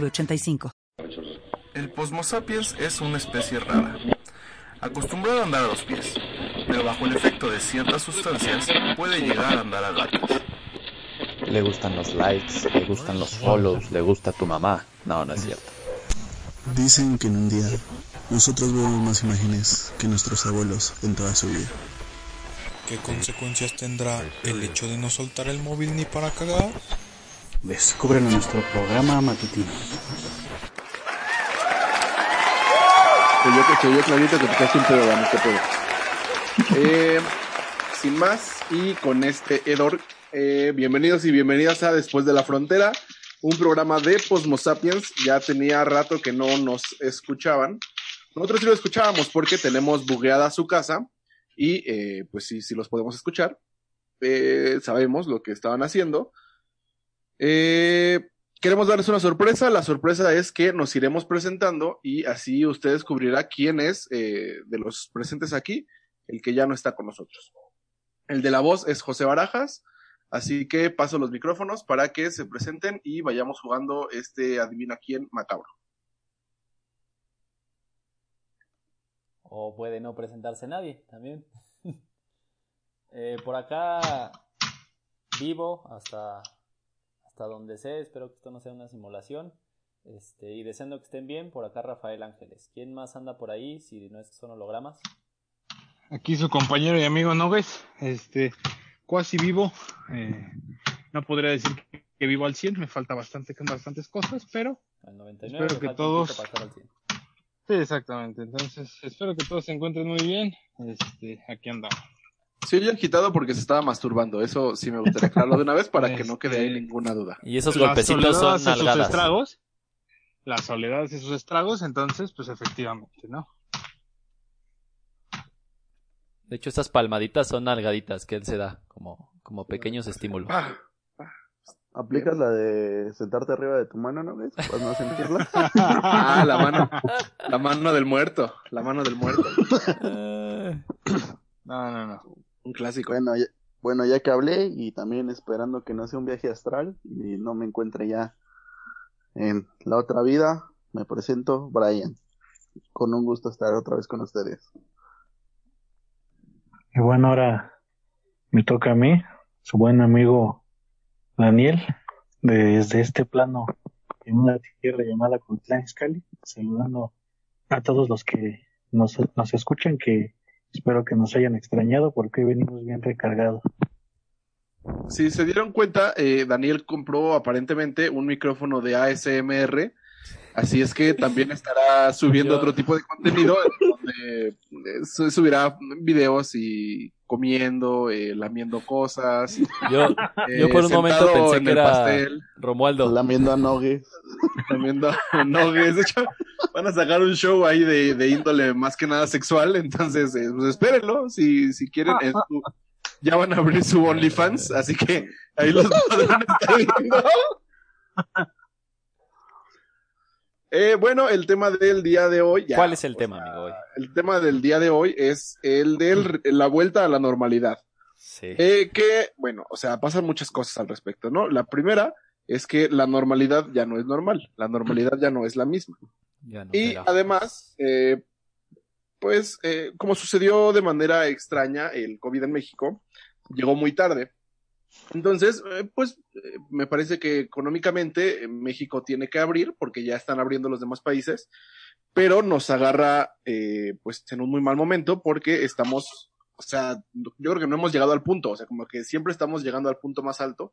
906985. El Posmo sapiens es una especie rara, acostumbrado a andar a los pies, pero bajo el efecto de ciertas sustancias puede llegar a andar a gatas. Le gustan los likes, le gustan los follows, le gusta tu mamá. No, no es cierto. Dicen que en un día nosotros vemos más imágenes que nuestros abuelos en toda su vida. ¿Qué consecuencias tendrá el hecho de no soltar el móvil ni para cagar? Descubren nuestro programa matutino. Se oyó, se oyó clarito que te un pedo, Dani. Eh, sin más, y con este Edor, eh, bienvenidos y bienvenidas a Después de la Frontera, un programa de Posmo Sapiens. Ya tenía rato que no nos escuchaban. Nosotros sí lo escuchábamos porque tenemos bugueada su casa y eh, pues sí, sí los podemos escuchar. Eh, sabemos lo que estaban haciendo. Eh, queremos darles una sorpresa. La sorpresa es que nos iremos presentando y así usted descubrirá quién es eh, de los presentes aquí el que ya no está con nosotros. El de la voz es José Barajas, así que paso los micrófonos para que se presenten y vayamos jugando este adivina quién macabro. O puede no presentarse nadie también. eh, por acá vivo hasta, hasta donde sé. Espero que esto no sea una simulación. Este, y deseando que estén bien, por acá Rafael Ángeles. ¿Quién más anda por ahí si no es que son hologramas? Aquí su compañero y amigo Nogues, este, cuasi vivo. Eh, no podría decir que vivo al 100, me falta bastante, bastantes cosas, pero Al 99 espero que todos... poquito para estar al 100. Sí, exactamente. Entonces, espero que todos se encuentren muy bien. Este, aquí andamos. Se oye agitado porque se estaba masturbando. Eso sí me gustaría aclararlo de una vez para que no quede ahí ninguna duda. Y esos golpecitos son hace sus nalgadas. estragos. La soledad hace sus estragos, entonces, pues efectivamente, ¿no? De hecho, estas palmaditas son nalgaditas que él se da, como, como pequeños estímulos. Ah, ¿Aplicas la de sentarte arriba de tu mano, no ves? Para no sentirla. Ah, la mano. La mano del muerto. La mano del muerto. No, no, no. Un clásico. Bueno, ya, bueno, ya que hablé y también esperando que no sea un viaje astral y no me encuentre ya en la otra vida, me presento Brian. Con un gusto estar otra vez con ustedes. Y bueno, ahora me toca a mí, su buen amigo Daniel, desde este plano en una tierra llamada Izcalli, saludando a todos los que nos, nos escuchan, que espero que nos hayan extrañado porque hoy venimos bien recargados. Si se dieron cuenta, eh, Daniel compró aparentemente un micrófono de ASMR. Así es que también estará subiendo Yo- otro tipo de contenido en donde eh, su- subirá videos y comiendo, eh, lamiendo cosas. Yo, eh, yo por un momento pensé en que el era pastel, Romualdo. Lamiendo a Nogues. lamiendo nuggets. De hecho, van a sacar un show ahí de, de índole más que nada sexual. Entonces, eh, pues espérenlo. Si, si quieren, ya van a abrir su OnlyFans. Así que ahí los podrán estar viendo. Eh, bueno, el tema del día de hoy. ya, ¿Cuál es el tema, sea, amigo? Hoy? El tema del día de hoy es el de la vuelta a la normalidad. Sí. Eh, que, bueno, o sea, pasan muchas cosas al respecto, ¿no? La primera es que la normalidad ya no es normal, la normalidad ya no es la misma. Ya no Y además, eh, pues, eh, como sucedió de manera extraña el COVID en México, llegó muy tarde. Entonces, eh, pues, eh, me parece que económicamente eh, México tiene que abrir porque ya están abriendo los demás países, pero nos agarra, eh, pues, en un muy mal momento porque estamos, o sea, yo creo que no hemos llegado al punto, o sea, como que siempre estamos llegando al punto más alto,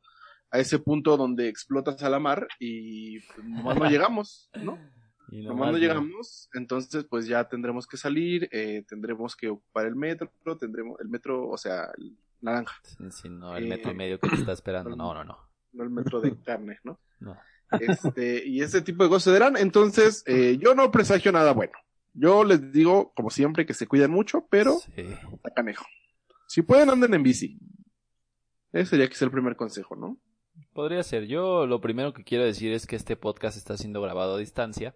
a ese punto donde explotas a la mar y pues, no llegamos, ¿no? Y nomás no llegamos, entonces pues ya tendremos que salir, eh, tendremos que ocupar el metro, tendremos el metro, o sea, el naranja, Sí, sí, no, el Eh, metro y medio que te está esperando. No, no, no. no el metro de carne, ¿no? No. Este, y ese tipo de cosas se darán. Entonces, eh, yo no presagio nada bueno. Yo les digo, como siempre, que se cuiden mucho, pero Sí. está canejo. Si pueden, anden en bici. Ese sería es el primer consejo, ¿no? Podría ser. Yo lo primero que quiero decir es que este podcast está siendo grabado a distancia.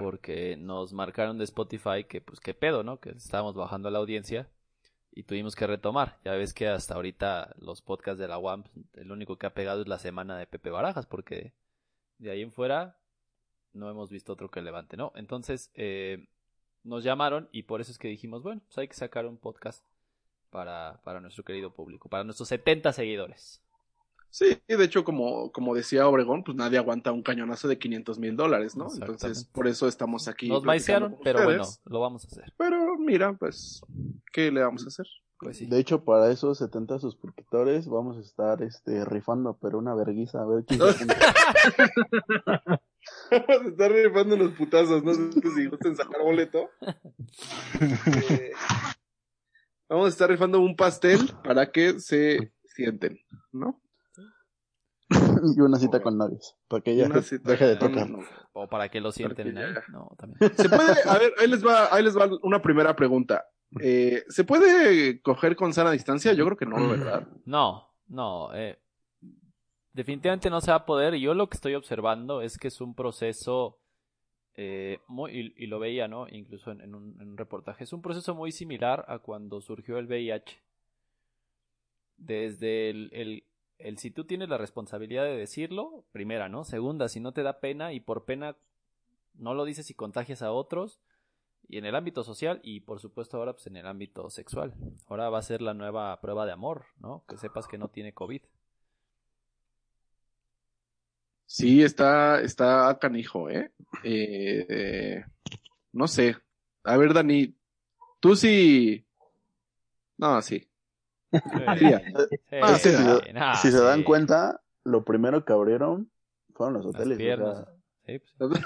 Porque nos marcaron de Spotify que, pues, qué pedo, ¿no? Que estábamos bajando la audiencia y tuvimos que retomar. Ya ves que hasta ahorita los podcasts de la UAM, el único que ha pegado es la semana de Pepe Barajas, porque de ahí en fuera no hemos visto otro que levante, ¿no? Entonces, eh, nos llamaron y por eso es que dijimos, bueno, pues hay que sacar un podcast para, para nuestro querido público, para nuestros 70 seguidores. Sí, de hecho, como, como decía Obregón, pues nadie aguanta un cañonazo de 500 mil dólares, ¿no? Entonces, por eso estamos aquí. Nos maicearon, pero bueno, lo vamos a hacer. Pero mira, pues, ¿qué le vamos a hacer? Pues sí. De hecho, para esos 70 suscriptores vamos a estar este rifando, pero una verguiza, a ver quién. Vamos a estar rifando los putazos, no sé si gusten sacar boleto. Eh, vamos a estar rifando un pastel para que se sienten, ¿no? y una cita con novios, para que ella Una cita deje de tocar. O para que lo sienten ya- No, también. Se puede, a ver, ahí les va, ahí les va una primera pregunta. Eh, ¿Se puede coger con sana distancia? Yo creo que no, ¿verdad? No, no. eh, definitivamente no se va a poder. Y yo lo que estoy observando es que es un proceso eh, muy, y, y lo veía, ¿no? Incluso en, en un, en un reportaje. Es un proceso muy similar a cuando surgió el VIH. Desde el, el, el si tú tienes la responsabilidad de decirlo, primera, ¿no? Segunda, si no te da pena y por pena no lo dices y contagias a otros. Y en el ámbito social y por supuesto ahora pues en el ámbito sexual. Ahora va a ser la nueva prueba de amor, ¿no? Que sepas que no tiene COVID. Sí, está, está canijo, ¿eh? Eh, eh, no sé. A ver, Dani, tú sí. No, sí. Si, sí, nah, si se dan cuenta, lo primero que abrieron fueron los hoteles. piernas. Sí, pues,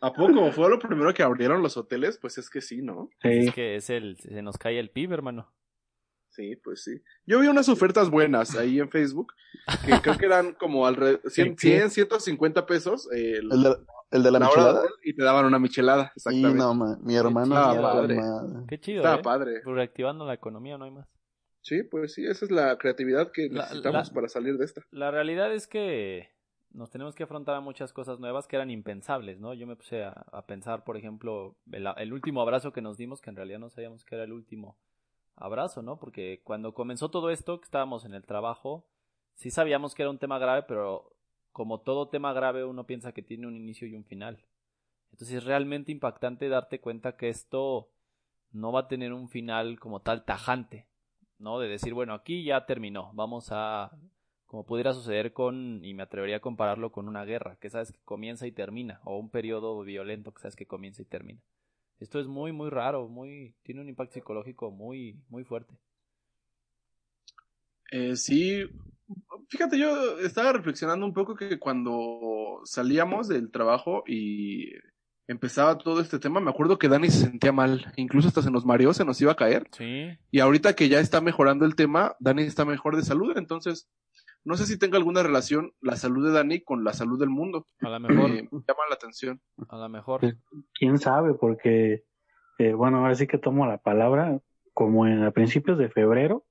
¿A poco fue lo primero que abrieron los hoteles? Pues es que sí, ¿no? Es que es el, se nos cae el PIB, hermano. Sí, pues sí. Yo vi unas ofertas buenas ahí en Facebook, que creo que eran como alrededor 100, 100 150 pesos. eh, ¿El de, el de la michelada? y te daban una michelada, Y exactamente. no, ma, mi hermano Estaba padre. madre. Qué chido, Estaba ¿eh? padre. Pues reactivando la economía, no hay más. Sí, pues sí, esa es la creatividad que La- necesitamos la- para salir de esta. La realidad es que nos tenemos que afrontar a muchas cosas nuevas que eran impensables, ¿no? Yo me puse a, a pensar, por ejemplo, el, el último abrazo que nos dimos, que en realidad no sabíamos que era el último abrazo, ¿no? Porque cuando comenzó todo esto, que estábamos en el trabajo, sí sabíamos que era un tema grave, pero como todo tema grave uno piensa que tiene un inicio y un final. Entonces es realmente impactante darte cuenta que esto no va a tener un final como tal tajante, ¿no? De decir, bueno, aquí ya terminó, vamos a como pudiera suceder con, y me atrevería a compararlo con una guerra, que sabes que comienza y termina, o un periodo violento que sabes que comienza y termina. Esto es muy, muy raro, muy, tiene un impacto psicológico muy, muy fuerte. Eh, sí, fíjate, yo estaba reflexionando un poco que cuando salíamos del trabajo y empezaba todo este tema, me acuerdo que Dani se sentía mal, incluso hasta se nos mareó, se nos iba a caer. Sí. Y ahorita que ya está mejorando el tema, Dani está mejor de salud, entonces no sé si tenga alguna relación la salud de Dani con la salud del mundo. A lo mejor, Eh, me llama la atención. a lo mejor. Pues, quién sabe, porque, eh, bueno, ahora sí que tomo la palabra, como en a principios de febrero,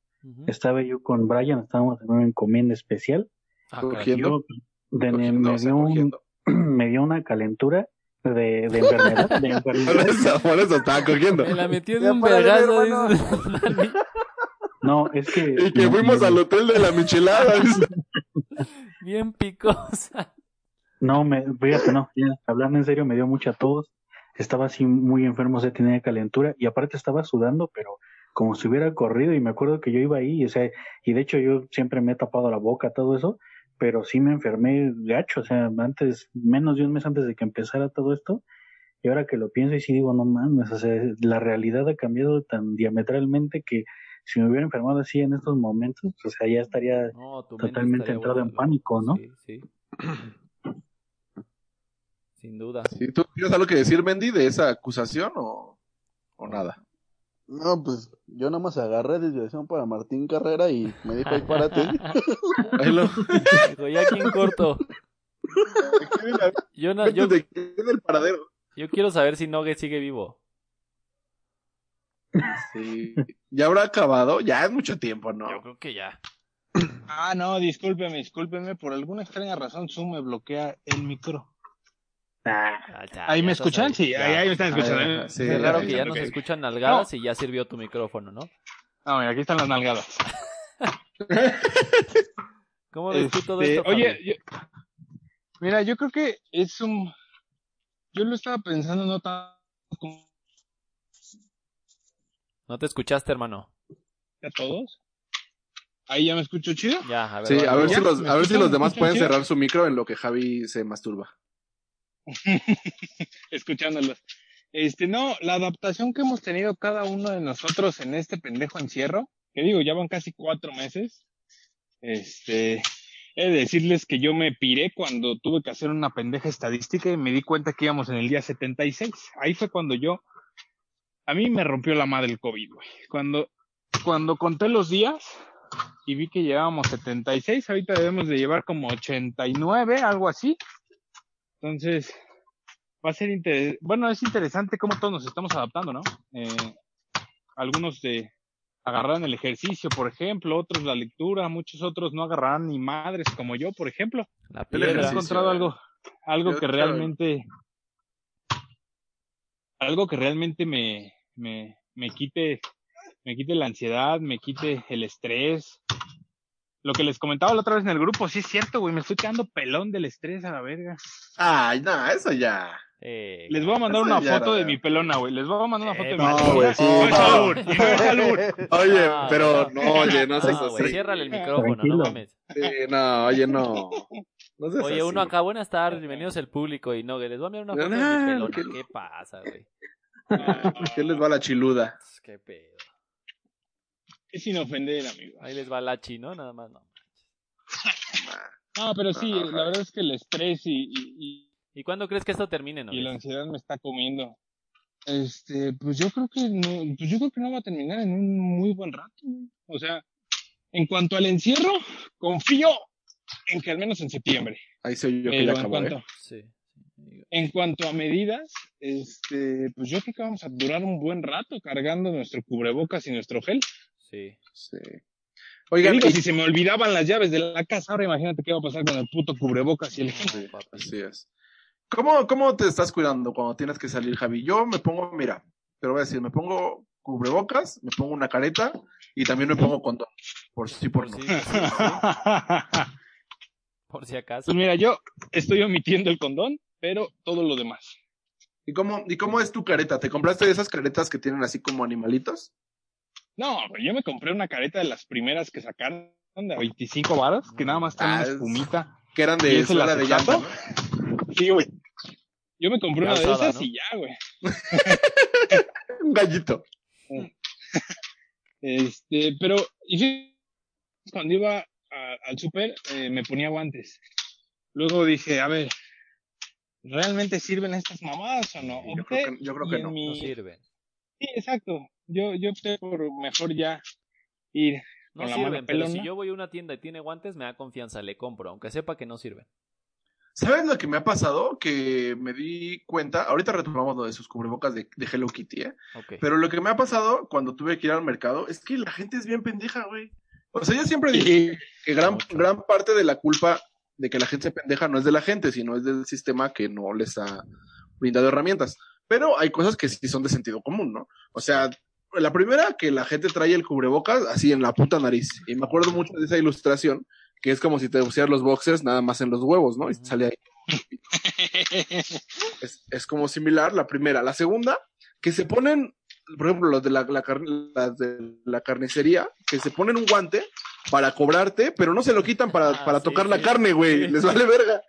Estaba yo con Brian, estábamos en una encomienda especial. Ah. Cogiendo. Yo, de- Cogiendo, me, dio un- me dio una calentura de, de enfermedad, de Por eso, por eso estaba cogiendo. Me la metió de un vergazo. No, es que... Y que no, fuimos no, al hotel de la michelada. Bien picosa. No, me, fíjate, no, ya, hablando en serio, me dio mucha tos, estaba así muy enfermo, se tenía calentura y aparte estaba sudando, pero como si hubiera corrido y me acuerdo que yo iba ahí, o sea, y de hecho yo siempre me he tapado la boca, todo eso, pero sí me enfermé gacho, o sea, antes, menos de un mes antes de que empezara todo esto, y ahora que lo pienso y sí digo, no mames, o sea, la realidad ha cambiado tan diametralmente que si me hubiera enfermado así en estos momentos, o sea, ya estaría No, totalmente estaría entrado en vuelta pánico, ¿no? Sí, sí. Sin duda. Sí, ¿Tú tienes algo que decir, Mendy, de esa acusación o, o nada? No, pues yo nada más agarré desviación para Martín Carrera y me dijo, ahí párate. Ahí lo- Dijo, ya aquí en corto. Yo, no, yo, de- el paradero. yo quiero saber si Nogue sigue vivo. Sí. ¿Ya habrá acabado? Ya es mucho tiempo, ¿no? Yo creo que ya. Ah, no, discúlpeme, discúlpeme. Por alguna extraña razón, Zoom me bloquea el micro. Ah, ¿Ahí me escuchan? ahí. Sí, ahí, ahí me están escuchando. ¿eh? sí, Es raro que ya, nos escuchan nalgadas y ya sirvió tu micrófono, ¿no? No, mira, aquí están las nalgadas. ¿Cómo ves tú todo Este, esto, Oye, yo- mira, yo creo que es un... Yo lo estaba pensando no tanto como ¿No te escuchaste, hermano? a todos. Ahí ya me escucho chido. Ya, a ver. Sí, vale. a ver si los, ¿Me a ver si los ¿Me demás pueden chido? cerrar su micro en lo que Javi se masturba. Escuchándolos. Este, no, la adaptación que hemos tenido cada uno de nosotros en este pendejo encierro, que digo, ya van casi cuatro meses. Este, he de decirles que yo me piré cuando tuve que hacer una pendeja estadística y me di cuenta que íbamos en el día 76. Ahí fue cuando yo, a mí me rompió la madre el COVID, güey. Cuando, cuando conté los días y vi que llevábamos 76, ahorita debemos de llevar como 89, algo así. Entonces, va a ser interesante. Bueno, es interesante cómo todos nos estamos adaptando, ¿no? Eh, algunos de agarrarán el ejercicio, por ejemplo, otros la lectura, muchos otros no agarrarán ni madres como yo, por ejemplo. La he encontrado eh. algo, algo Yo que realmente, algo que realmente me, me, me quite, me quite la ansiedad, me quite el estrés. Lo que les comentaba la otra vez en el grupo, sí es cierto, güey, me estoy quedando pelón del estrés a la verga. Ay, no, eso ya. Eh, Les voy a mandar una foto de mi pelona, güey. Les voy a mandar una foto de mi no, pelona. güey, sí, No es no. no albur. Oye, Ah, pero no. no, oye, no seas No, güey, así. ciérrale el micrófono, Tranquilo. no mames. Sí, no, oye, no. No Oye, así. uno acá, buenas tardes, bienvenidos al público y no, les voy a enviar una foto de No, mi pelona. que- ¿Qué pasa, güey? ¿Qué les va la chiluda? Qué pedo. Es sin ofender, amigo. Ahí les va la chi, ¿no? Nada más, no. No, pero sí, No, la verdad es que el estrés y, y, ¿Y cuándo crees que esto termine, no? y, y la ansiedad me está comiendo. Este, pues yo creo que no, pues yo creo que no va a terminar en un muy buen rato. O sea, en cuanto al encierro, confío en que al menos en septiembre. Ahí se oyó que Pero ya en acabó, cuanto, ¿eh? Sí. en cuanto a medidas, este, pues yo creo que vamos a durar un buen rato cargando nuestro cubrebocas y nuestro gel. Sí. Sí. Oigan, digo, y- si se me olvidaban las llaves de la casa, ahora imagínate qué va a pasar con el puto cubrebocas y el. Sí, así es. ¿Cómo, ¿Cómo te estás cuidando cuando tienes que salir, Javi? Yo me pongo, mira, te lo voy a decir, me pongo cubrebocas, me pongo una careta y también me pongo condón. Por sí, por no. Sí, sí, sí. Por si acaso. Pues mira, yo estoy omitiendo el condón, pero todo lo demás. ¿Y cómo, ¿Y cómo es tu careta? ¿Te compraste de esas caretas que tienen así como animalitos? No, yo me compré una careta de las primeras que sacaron de 25 varas, que nada más trae Ah, espumita. Que eran ¿Y de suela de llanta? ¿no? Sí, güey. Yo me compré Ya una de esas ¿no? y ya, güey. Un gallito. Este, pero, y cuando iba a- al súper, eh, me ponía guantes. Luego dije, a ver, ¿realmente sirven estas mamadas o no? Yo creo que, yo creo y que en no. mi- No sirven. Sí, exacto. Yo, yo opté por mejor ya ir No con la mano sirven, pero si yo voy a una tienda y tiene guantes, me da confianza, le compro, aunque sepa que no sirven. ¿Sabes lo que me ha pasado? Que me di cuenta, ahorita retomamos lo de sus cubrebocas de, de Hello Kitty, ¿eh? Ok. Pero lo que me ha pasado cuando tuve que ir al mercado es que la gente es bien pendeja, güey. O sea, yo siempre dije que gran, gran parte de la culpa de que la gente se pendeja no es de la gente, sino es del sistema que no les ha brindado herramientas. Pero hay cosas que sí son de sentido común, ¿no? O sea, la primera, que la gente trae el cubrebocas así en la puta nariz. Y me acuerdo mucho de esa ilustración, que es como si te pusieras los boxers nada más en los huevos, ¿no? Y sale ahí. Es, es como similar, la primera. La segunda, que se ponen, por ejemplo, los de la, la, las de la carnicería, que se ponen un guante para cobrarte, pero no se lo quitan para, Ah, para sí, tocar la carne, güey. Les vale verga.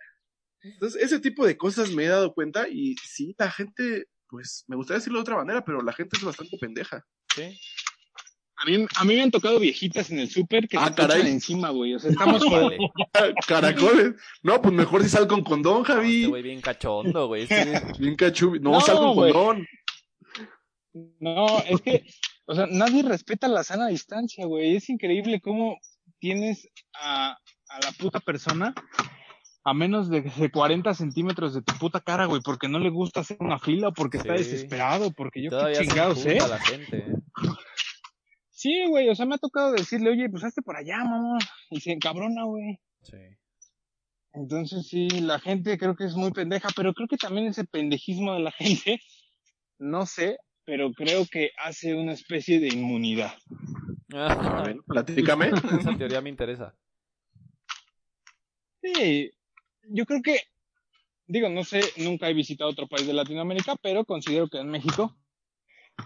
Entonces, ese tipo de cosas me he dado cuenta y sí, la gente, pues, me gustaría decirlo de otra manera, pero la gente es bastante pendeja. ¿Sí? A mí, a mí me han tocado viejitas en el súper que Ah, echan caray. encima, güey. O sea, estamos. Vale. Caracoles. No, pues mejor si sal con condón, No, este Javi. güey bien cachondo, güey. Este Bien cachubi. No, No, sal con güey. condón. No, es que o sea, nadie respeta la sana distancia, güey. Es increíble cómo tienes a, a la puta persona a menos de, de 40 centímetros de tu puta cara, güey, porque no le gusta hacer una fila, o porque está desesperado, porque yo qué Todavía se chingados, ¿eh? la gente, ¿eh? Sí, güey, o sea, me ha tocado decirle, oye, pues hazte por allá, mamá. Y se encabrona, güey. Sí. Entonces sí, la gente creo que es muy pendeja, pero creo que también ese pendejismo de la gente, no sé, pero creo que hace una especie de inmunidad. A ver, platícame. Esa teoría me interesa. Sí, yo creo que, digo, no sé, nunca he visitado otro país de Latinoamérica, pero considero que en México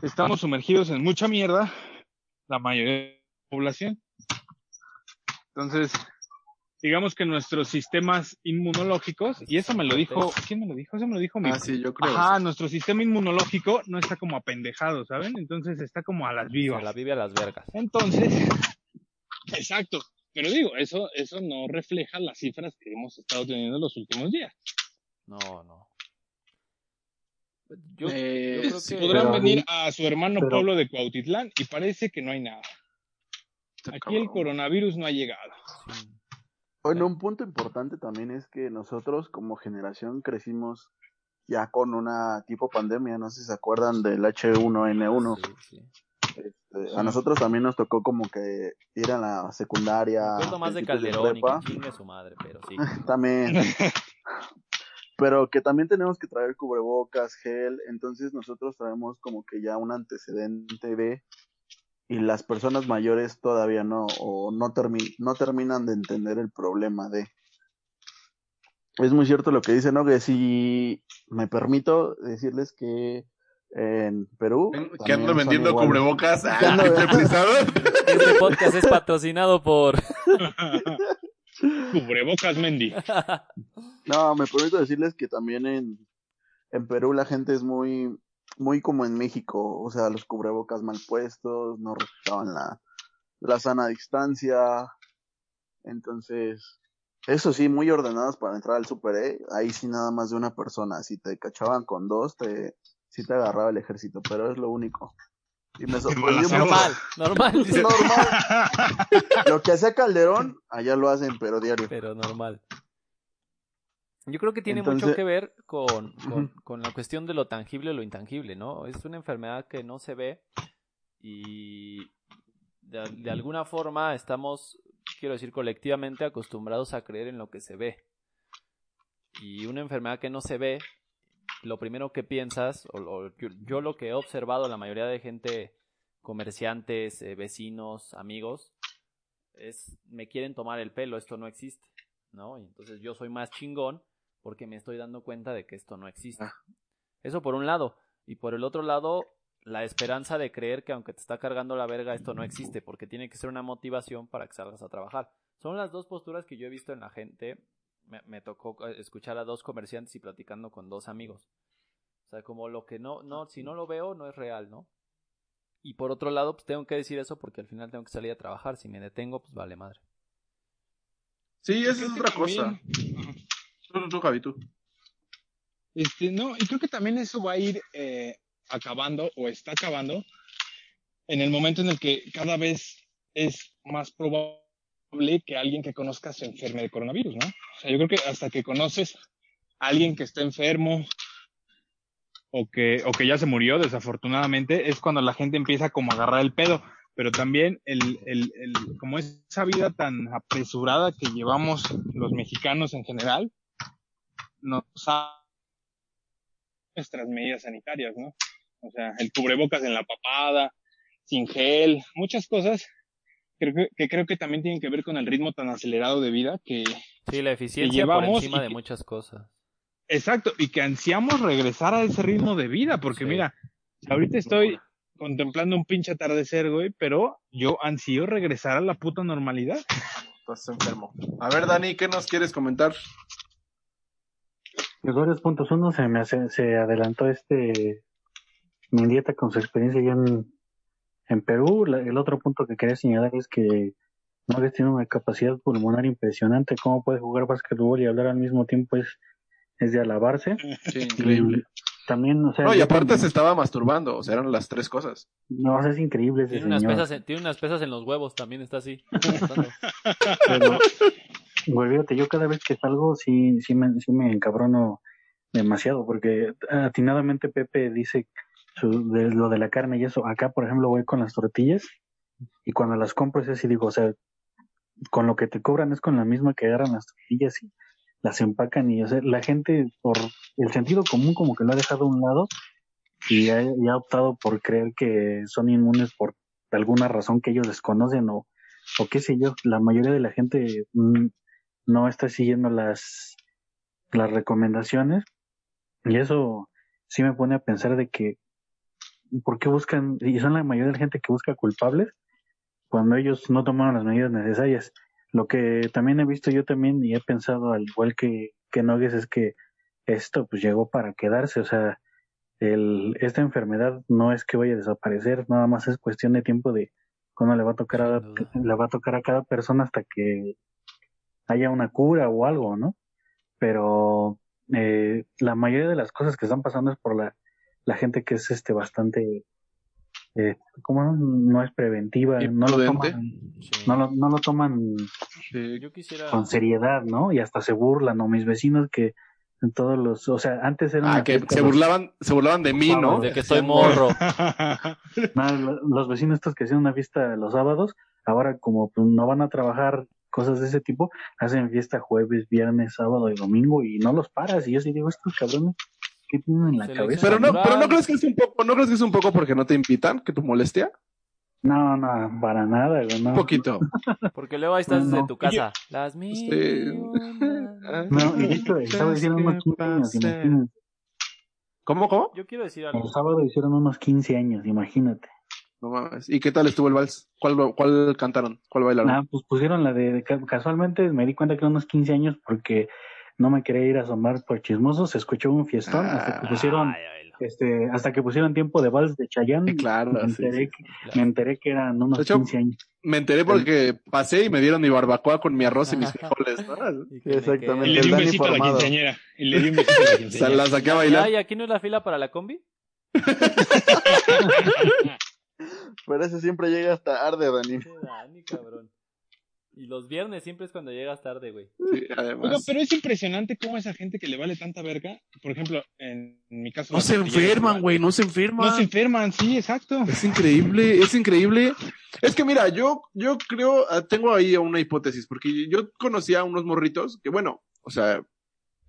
estamos sumergidos en mucha mierda, la mayoría de la población. Entonces, digamos que nuestros sistemas inmunológicos, y eso me lo dijo, ¿quién me lo dijo? Eso me lo dijo mi Ah, sí, yo creo. Ajá, nuestro sistema inmunológico no está como apendejado, ¿saben? Entonces está como a las vivas. Se la vive a las vergas. Entonces, exacto. Pero digo, eso, eso no refleja las cifras que hemos estado teniendo en los últimos días. No, no. Yo, Eh, yo creo que... Podrán Pero- venir a su hermano pero- pueblo de Cuautitlán y parece que no hay nada. Aquí el coronavirus no ha llegado. Sí. Bueno, un punto importante también es que nosotros como generación crecimos ya con una tipo pandemia, no sé si se acuerdan del H1N1. Sí, sí. Este, a nosotros también nos tocó como que ir a la secundaria. Más de Calderón y prepa. que chingue su madre, pero sí. También. Pero que también tenemos que traer cubrebocas, gel, entonces nosotros traemos como que ya un antecedente de y las personas mayores todavía no o no termi- no terminan de entender el problema de es muy cierto lo que dice, ¿no? Que si me permito decirles que en Perú ando son vendiendo cubrebocas. Ah. Este podcast es patrocinado por... Cubrebocas, Mendy. No, me permito decirles que también en, en Perú la gente es muy, muy como en México, o sea, los cubrebocas mal puestos, no respetaban la, la sana distancia, entonces, eso sí, muy ordenados para entrar al super, ¿eh? ahí sí nada más de una persona, si te cachaban con dos, te, sí te agarraba el ejército, pero es lo único. Y me sorprendió mucho. Normal, normal. Es normal. Lo que hacía Calderón, allá lo hacen, pero diario. Pero normal. Yo creo que tiene Entonces- mucho que ver con, con, la cuestión de lo tangible o lo intangible, ¿no? Es una enfermedad que no se ve y de, de alguna forma estamos, quiero decir, colectivamente acostumbrados a creer en lo que se ve. Y una enfermedad que no se ve, lo primero que piensas, o, o yo, yo lo que he observado, la mayoría de gente, comerciantes, eh, vecinos, amigos, es me quieren tomar el pelo, esto no existe, ¿no? Y entonces yo soy más chingón porque me estoy dando cuenta de que esto no existe. Eso por un lado. Y por el otro lado, la esperanza de creer que aunque te está cargando la verga, esto no existe, porque tiene que ser una motivación para que salgas a trabajar. Son las dos posturas que yo he visto en la gente. Me, me tocó eh, escuchar a dos comerciantes y platicando con dos amigos. O sea, como lo que no, no, si no lo veo, no es real, ¿no? Y por otro lado, pues tengo que decir eso porque al final tengo que salir a trabajar. Si me detengo, pues vale madre. Sí, esa es otra cosa. tú, tú, Javi, tú. Este, no, y creo que también eso va a ir eh, acabando o está acabando en el momento en el que cada vez es más probable que alguien que conozcas se enferme de coronavirus, ¿no? O sea, yo creo que hasta que conoces a alguien que está enfermo o que, o que ya se murió, desafortunadamente, es cuando la gente empieza como a agarrar el pedo. Pero también el, el, el, como esa vida tan apresurada que llevamos los mexicanos en general, nos ha nuestras medidas sanitarias, ¿no? O sea, el cubrebocas en la papada, sin gel, muchas cosas creo que, que creo que también tienen que ver con el ritmo tan acelerado de vida que, Sí, la eficiencia por llevamos encima y de que- muchas cosas. exacto, y que ansiamos regresar a ese ritmo de vida, porque Sí. mira, ahorita estoy contemplando un pinche atardecer, güey, pero yo ansío regresar a la puta normalidad. Estás enfermo. A ver, Dani, ¿qué nos quieres comentar? Pues varios puntos. Uno se me hace- se adelantó este Mendieta con su experiencia ya en, en Perú. La- el otro punto que quería señalar es que Nogues tiene una capacidad pulmonar impresionante. Cómo puede jugar básquetbol y hablar al mismo tiempo es, es de alabarse. Sí, increíble. Y, también, o sea... No, y aparte también- se estaba masturbando, o sea, eran las tres cosas. No, o sea, es increíble ese Tiene unas, pesas en, tiene unas pesas en los huevos, también está así. Pero, fíjate, yo cada vez que salgo sí, sí, me, sí me encabrono demasiado, porque atinadamente Pepe dice su- de lo de la carne y eso. Acá, por ejemplo, voy con las tortillas y cuando las compro es así, digo, o sea, con lo que te cobran es con la misma que agarran las tortillas y las empacan y, o sea, la gente por el sentido común como que lo ha dejado a un lado y ha, y ha optado por creer que son inmunes por alguna razón que ellos desconocen o, o qué sé yo, la mayoría de la gente no está siguiendo las, las recomendaciones y eso sí me pone a pensar de que ¿por qué buscan, y son la mayoría de la gente que busca culpables cuando ellos no tomaron las medidas necesarias? Lo que también he visto yo también y he pensado al igual que, que Nogues es que esto pues llegó para quedarse, o sea, el, esta enfermedad no es que vaya a desaparecer, nada más es cuestión de tiempo de cuando le va a tocar a, le va a tocar a cada persona hasta que haya una cura o algo, ¿no? Pero eh, la mayoría de las cosas que están pasando es por la, la gente que es este bastante eh, ¿cómo no? no es preventiva, no lo toman, no lo, no lo toman Yo quisiera... con seriedad, ¿no? Y hasta se burlan, ¿no? Mis vecinos que en todos los, o sea, antes eran Ah, que se los- burlaban, se burlaban de mí, ¿no? De que soy morro. Los vecinos estos que hacían una fiesta los sábados, ahora como pues, no van a trabajar cosas de ese tipo, hacen fiesta jueves, viernes, sábado y domingo y no los paras. Y yo sí digo, estos cabrones, ¿qué tienen en la cabeza? Pero no, pero no crees que es un poco, no crees que es un poco porque no te invitan, que tu molestia. No, no, para nada, güey, no. Un poquito. Porque luego ahí estás No, desde no. tu casa. Las mil Este, No, y el sábado hicieron unos 15 años, imagínate. ¿Cómo, cómo? Yo quiero decir algo. El sábado hicieron unos 15 años, imagínate. No mames. ¿Y qué tal estuvo el vals? ¿Cuál, cuál cantaron? ¿Cuál bailaron? Ah, pues pusieron la de, de ca- casualmente me di cuenta que eran unos 15 años porque no me quería ir a asomar por chismoso, se escuchó un fiestón hasta que pusieron este hasta que pusieron tiempo de vals de Chayanne. claro, me sí, enteré, que, me enteré que eran unos hecho, 15 años. Me enteré porque pasé y me dieron mi barbacoa con mi arroz y mis frijoles, ¿no? Exactamente. Y le di un besito a la quinceañera. Y le di un besito a la quinceañera. la saqué a bailar. Ay, ¿aquí no es la fila para la combi? Pero ese siempre llega hasta arde, Dani. Dani, cabrón. Y los viernes siempre es cuando llegas tarde, güey. Sí, además. Oiga, pero es impresionante cómo esa gente que le vale tanta verga, por ejemplo, en, mi caso. No se enferman, güey, no se enferman. No se enferman, sí, exacto. Es increíble, es increíble. Es que mira, yo, yo creo, ah, tengo ahí una hipótesis, porque yo conocía a unos morritos que, bueno, o sea,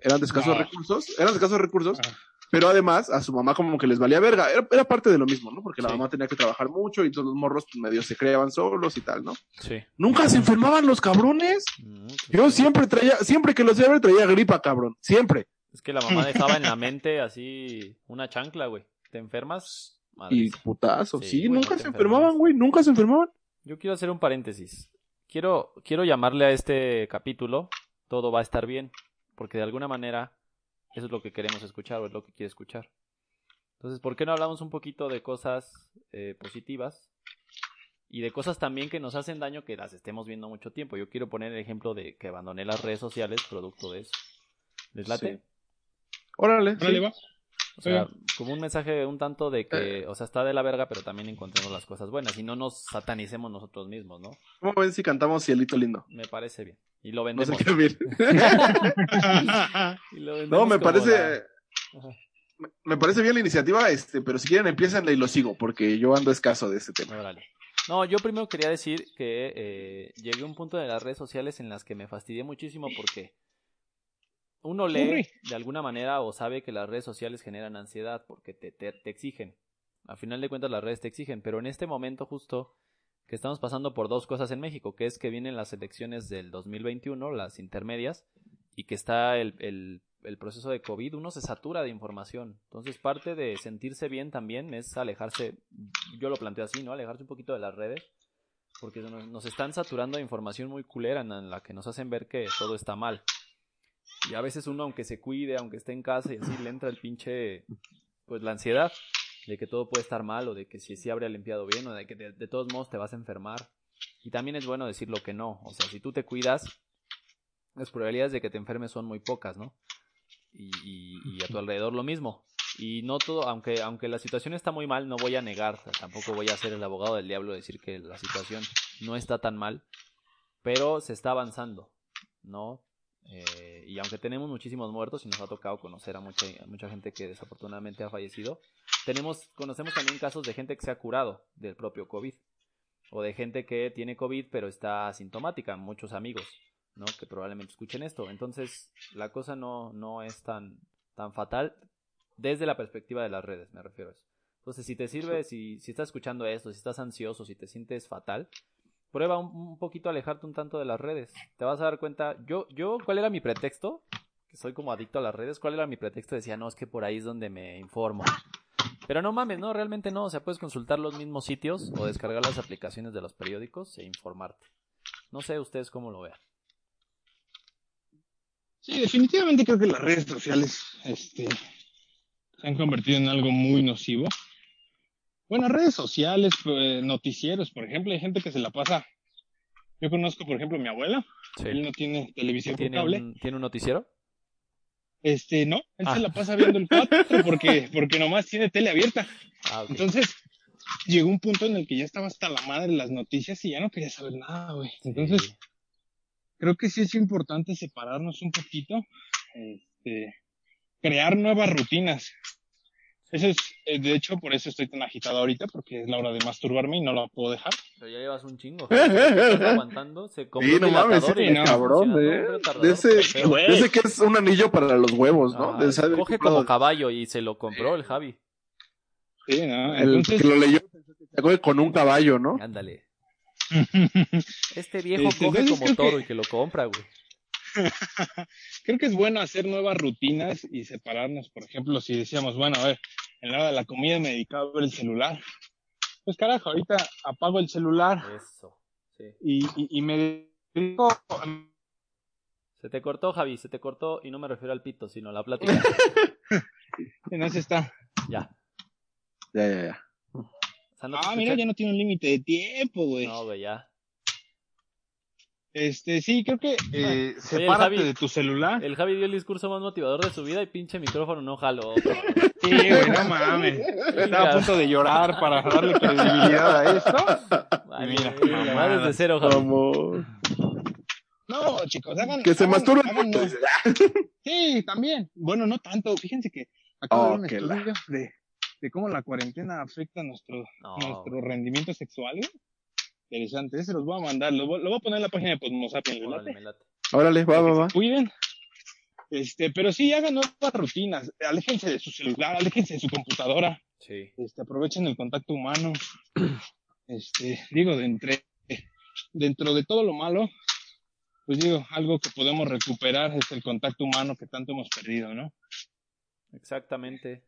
eran de escasos No. recursos, eran de escasos recursos, Ajá. Pero además a su mamá como que les valía verga. Era, era parte de lo mismo, ¿no? Porque la Sí. mamá tenía que trabajar mucho y todos los morros pues, medio se creaban solos y tal, ¿no? Sí. Nunca se enfermaban los cabrones. Mm, pues Yo siempre traía, siempre que los iba a ver traía gripa, cabrón. Siempre. Es que la mamá dejaba en la mente así una chancla, güey. ¿Te enfermas? Y putazo, Sí, sí, güey, nunca no se enfermaban, güey, nunca se enfermaban. Yo quiero hacer un paréntesis. Quiero, quiero llamarle a este capítulo Todo va a estar bien. Porque de alguna manera eso es lo que queremos escuchar o es lo que quiere escuchar. Entonces, ¿por qué no hablamos un poquito de cosas eh, positivas? Y de cosas también que nos hacen daño que las estemos viendo mucho tiempo. Yo quiero poner el ejemplo de que abandoné las redes sociales producto de eso. ¿Les late? Sí. Órale, Órale, sí. va. O sea, como un mensaje un tanto de que, o sea, está de la verga, pero también encontremos las cosas buenas y no nos satanicemos nosotros mismos, ¿no? ¿Cómo ven si cantamos Cielito Lindo? Me parece bien. Y lo No sé vendemos. qué bien. Y lo No, vendemos me parece, la- me- me parece bien la iniciativa, este, pero si quieren empiezan y lo sigo, porque yo ando escaso de este tema. Órale. No, yo primero quería decir que eh, llegué a un punto de las redes sociales en las que me fastidié muchísimo porque uno lee de alguna manera o sabe que las redes sociales generan ansiedad porque te, te, te exigen. Al final de cuentas las redes te exigen, pero en este momento justo que estamos pasando por dos cosas en México, que es que vienen las elecciones del 2021, las intermedias, y que está el, el, el proceso de COVID, uno se satura de información. Entonces parte de sentirse bien también es alejarse, yo lo planteo así, ¿no? Alejarse un poquito de las redes, porque nos, nos están saturando de información muy culera en la que nos hacen ver que todo está mal. Y a veces uno, aunque se cuide, aunque esté en casa y así, le entra el pinche, pues la ansiedad de que todo puede estar mal o de que si sí habría limpiado bien o de que de, de todos modos te vas a enfermar. Y también es bueno decir lo que no. O sea, si tú te cuidas, las probabilidades de que te enfermes son muy pocas, ¿no? Y, y- y a tu alrededor lo mismo. Y no todo, aunque, aunque la situación está muy mal, no voy a negar, tampoco voy a ser el abogado del diablo decir que la situación no está tan mal, pero se está avanzando, ¿no? Eh, y aunque tenemos muchísimos muertos y nos ha tocado conocer a mucha, a mucha gente que desafortunadamente ha fallecido, tenemos, conocemos también casos de gente que se ha curado del propio COVID o de gente que tiene COVID pero está asintomática, muchos amigos, ¿no? Que probablemente escuchen esto. Entonces, la cosa no, no es tan, tan fatal desde la perspectiva de las redes, me refiero a eso. Entonces, si te sirve, si, si estás escuchando esto, si estás ansioso, si te sientes fatal, prueba un, un poquito alejarte un tanto de las redes. Te vas a dar cuenta, yo, yo, ¿cuál era mi pretexto? Que soy como adicto a las redes, ¿cuál era mi pretexto? Decía, no, es que por ahí es donde me informo. Pero no mames, no, realmente no. O sea, puedes consultar los mismos sitios o descargar las aplicaciones de los periódicos e informarte. No sé ustedes cómo lo vean. Sí, definitivamente creo que las redes sociales este, se han convertido en algo muy nocivo. Bueno, redes sociales, pues, noticieros, por ejemplo, hay gente que se la pasa. Yo conozco, por ejemplo, a mi abuela. Él no tiene televisión por ¿Tiene cable. un, ¿Tiene un noticiero? Este, no, él Ah. se la pasa viendo el 4 porque, porque nomás tiene tele abierta. Ah. Entonces, llegó un punto en el que ya estaba hasta la madre de las noticias y ya no quería saber nada, güey. Entonces, creo que sí es importante separarnos un poquito, este, crear nuevas rutinas. Eso es, eh, de hecho, por eso estoy tan agitado ahorita, porque es la hora de masturbarme y no la puedo dejar. Pero ya llevas un chingo. Estás aguantando. Se compró Sí, un no mames, y no cabrón, eh. De ese, de ese que es un anillo para los huevos, ¿no? Ah, De ese- coge como caballo y se lo compró el Javi. Sí, ¿no? el Entonces, que lo leyó se coge con un caballo, ¿no? Ándale. Este viejo Este, coge como creo que- toro y que lo compra, güey. creo que es bueno hacer nuevas rutinas y separarnos. Por ejemplo, si decíamos, bueno, a ver, en la hora de la comida me dedicaba a ver el celular. Pues carajo, ahorita apago el celular Eso. Sí. y, y, y me dedico Se te cortó, Javi, se te cortó y no me refiero al pito, sino a la plática. No se está. ya. Ya, ya, ya. O sea, no te Ah, mira, escuché. ya no tiene un límite de tiempo, güey. No, güey, ya. Este, sí, creo que eh, Oye, el sepárate Javi- de tu celular. El Javi dio el discurso más motivador de su vida y pinche micrófono no jaló. Sí, güey, no mames. Estaba a punto de llorar para darle credibilidad a esto. Vale, mira, mamadas. desde cero, Javi. Como... No, chicos, hagan. Que se hagan- masturbe el hagan- puto, dice, Sí, también. Bueno, no tanto. Fíjense que acabo de Oh, ver un la- estudio de, de cómo la cuarentena afecta nuestro, No, nuestro rendimiento sexual. güey. Interesante, ese los voy a mandar. Lo, voy- lo voy a poner en la página de Posmosapiens. ¿les órale, late? me late. Órale, va, va, va. Cuiden. Este, pero sí, hagan nuevas rutinas. Aléjense de su celular, aléjense de su computadora. Sí. Este, aprovechen el contacto humano. Este, digo, de entre, dentro de todo lo malo, pues digo, algo que podemos recuperar es el contacto humano que tanto hemos perdido, ¿no? Exactamente.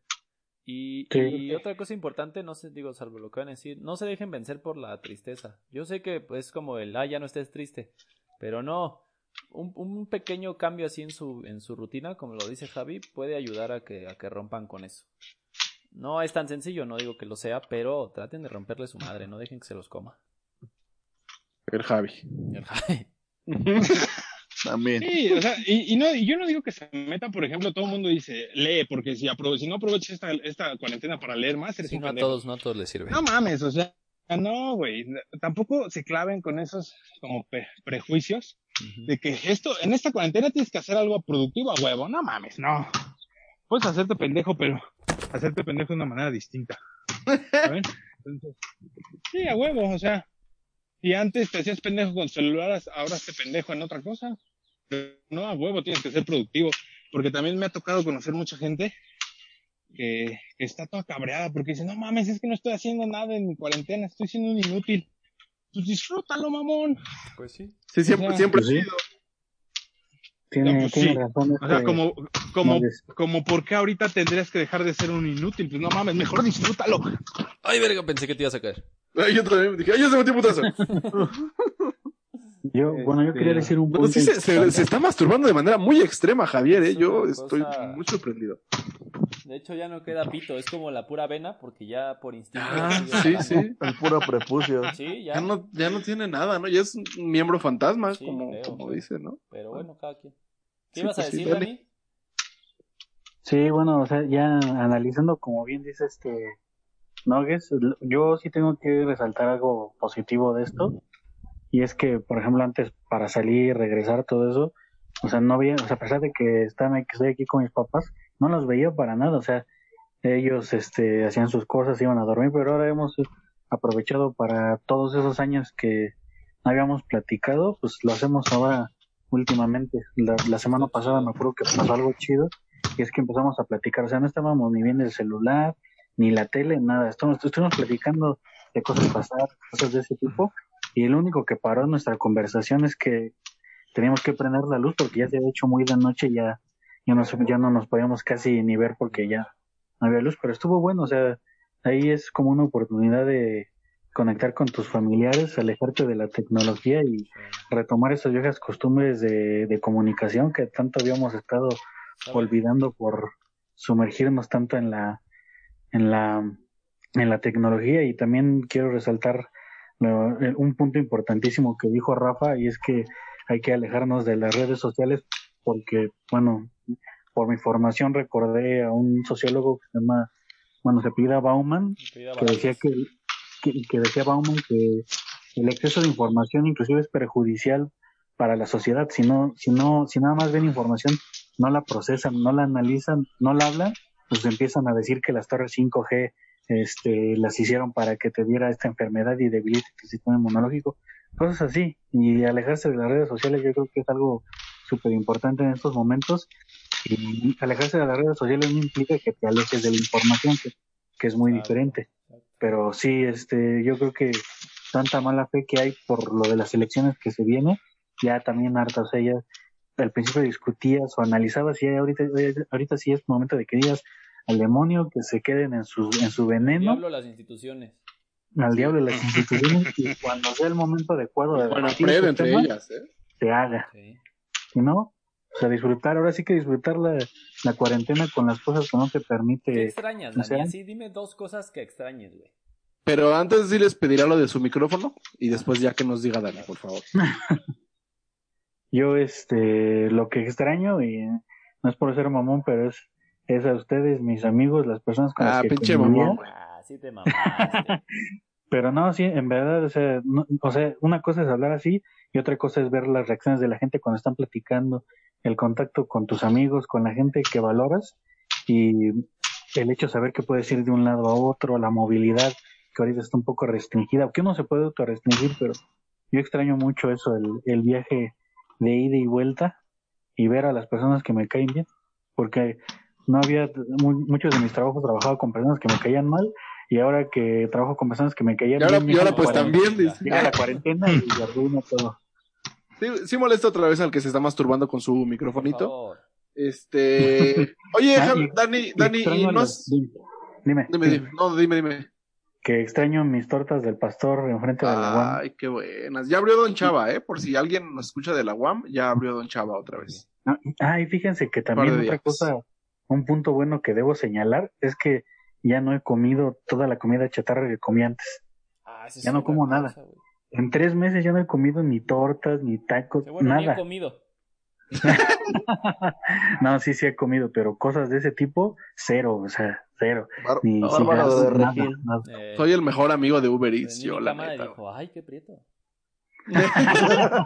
Y, Sí. y otra cosa importante, no sé, digo, salvo lo que van a decir, no se dejen vencer por la tristeza. Yo sé que es como el, ah, ya no estés triste, pero no. Un, un pequeño cambio así en su, en su rutina, como lo dice Javi, puede ayudar a que, a que rompan con eso. No es tan sencillo, no digo que lo sea, pero traten de romperle su madre, no dejen que se los coma. El Javi. El Javi. También. Sí, o sea, y, y no, y yo no digo que se metan, por ejemplo, todo el mundo dice, lee, porque si, aprove- si no aprovechas esta, esta cuarentena para leer más, eres Sí, un no a todos, no a todos les sirve. No mames, o sea, no, güey, tampoco se claven con esos como pe- prejuicios de que esto, en esta cuarentena tienes que hacer algo productivo a huevo, no mames, no. Puedes hacerte pendejo, pero hacerte pendejo de una manera distinta. ¿Saben? Entonces, sí, a huevo, o sea, si antes te hacías pendejo con celulares, ahora te pendejo en otra cosa. Pero no, a huevo, tienes que ser productivo. Porque también me ha tocado conocer mucha gente que, que está toda cabreada porque dice, no mames, es que no estoy haciendo nada en mi cuarentena, estoy siendo un inútil. Pues disfrútalo, mamón. Pues sí. Sí, siempre, O sea, siempre. pues sí. Tiene, No, pues tiene sí. razón. O sea, este- como, como, como, ¿por qué ahorita tendrías que dejar de ser un inútil? Pues no mames, mejor disfrútalo. Ay, verga, pensé que te ibas a caer. Ay, yo también dije, ay, yo se metí putazo. Yo, bueno, yo quería decir un Bueno, punto. sí se, se- se está masturbando de manera muy extrema, Javier, ¿eh? Yo una estoy cosa- muy sorprendido. De hecho, ya no queda pito, es como la pura vena, porque ya por instinto. Ah, sí, sí. El puro prepucio. Sí, ya. Ya no, ya no tiene nada, ¿no? Ya es un miembro fantasma, Sí, como, creo, como creo. dice, ¿no? Pero bueno, cada quien. ¿Qué Sí, ibas a pues sí, decir. Dani? Sí, bueno, o sea, ya analizando, como bien dice este Nogues, yo sí tengo que resaltar algo positivo de esto. Y es que, por ejemplo, antes para salir, regresar, todo eso, o sea, no había, o sea, a pesar de que, están, estoy aquí con mis papás, no los veía para nada, o sea, ellos este, hacían sus cosas, iban a dormir, pero ahora hemos aprovechado para todos esos años que habíamos platicado, pues lo hacemos ahora últimamente. La, semana pasada me acuerdo que pasó algo chido y es que empezamos a platicar, o sea, no estábamos ni viendo el celular, ni la tele, nada, estamos, estuvimos platicando de cosas pasadas, cosas de ese tipo, y el único que paró nuestra conversación es que teníamos que prender la luz porque ya se había hecho muy de noche y ya, ya, no, ya no nos podíamos casi ni ver porque ya no había luz, pero estuvo bueno, o sea, ahí es como una oportunidad de conectar con tus familiares, alejarte de la tecnología y retomar esas viejas costumbres de, de comunicación que tanto habíamos estado olvidando por sumergirnos tanto en la en la en la tecnología. Y también quiero resaltar un punto importantísimo que dijo Rafa y es que hay que alejarnos de las redes sociales porque bueno por mi formación recordé a un sociólogo que se llama bueno se pida Bauman que decía que, que, que decía Bauman que el exceso de información inclusive es perjudicial para la sociedad. Si no si no si nada más ven información no la procesan, no la analizan, no la hablan, pues empiezan a decir que las torres 5G este, las hicieron para que te diera esta enfermedad y debilite tu sistema inmunológico, cosas así. Y alejarse de las redes sociales yo creo que es algo súper importante en estos momentos. Y alejarse de las redes sociales no implica que te alejes de la información, que, que es muy diferente. Pero sí, este, yo creo que tanta mala fe que hay por lo de las elecciones que se viene, ya también harta, o sea, ya al principio discutías o analizabas y ahorita, ahorita sí es momento de que digas al demonio que se queden en su, en su veneno. Al diablo las instituciones. Al diablo las instituciones y cuando sea el momento adecuado de bueno, prueba entre ellas, ¿eh? se haga. Sí. Si no, o sea, disfrutar, ahora sí que disfrutar la, la cuarentena con las cosas que no te permite. ¿Qué extrañas, Dani? Sí, dime dos cosas que extrañes, güey. Pero antes sí les pedirá lo de su micrófono y después ya que nos diga Dani, por favor. Yo, este, lo que extraño, y no es por ser mamón, pero es, es a ustedes, mis amigos, las personas con las ah, que pinche mamón. Ah, sí te mamaste. pero no, sí, en verdad, o sea, o sea, una cosa es hablar así y otra cosa es ver las reacciones de la gente cuando están platicando, el contacto con tus amigos, con la gente que valoras y el hecho de saber que puedes ir de un lado a otro, la movilidad que ahorita está un poco restringida, que uno se puede autorrestringir, pero yo extraño mucho eso, el, el viaje de ida y vuelta y ver a las personas que me caen bien, porque no había, muchos de mis trabajos trabajaba con personas que me caían mal y ahora que trabajo con personas que me caían y ahora, bien. Y ahora pues también. Llega la cuarentena y arruina todo. Sí, sí molesta otra vez al que se está masturbando con su microfonito. Este, oye, Dani, y Dani, y no has- Dime, Dime, dime, no, dime, dime. que extraño mis tortas del pastor enfrente de la UAM. Ay, qué buenas. Ya abrió Don Chava, ¿eh? Por si alguien nos escucha de la UAM, ya abrió Don Chava otra vez. Ah, ah, y fíjense que también otra días. cosa, un punto bueno que debo señalar es que ya no he comido toda la comida chatarra que comí antes. Ah, Ya no como cosa, nada. En tres meses ya no he comido ni tortas, ni tacos, Bueno, ni he nada. comido. no, sí, sí he comido, pero cosas de ese tipo, cero, o sea, cero. Bar- Ni Bárbaro cigarros, de nada, nada. Eh, Soy el mejor amigo de Uber Eats, yo, la neta. dijo, ay, qué prieto.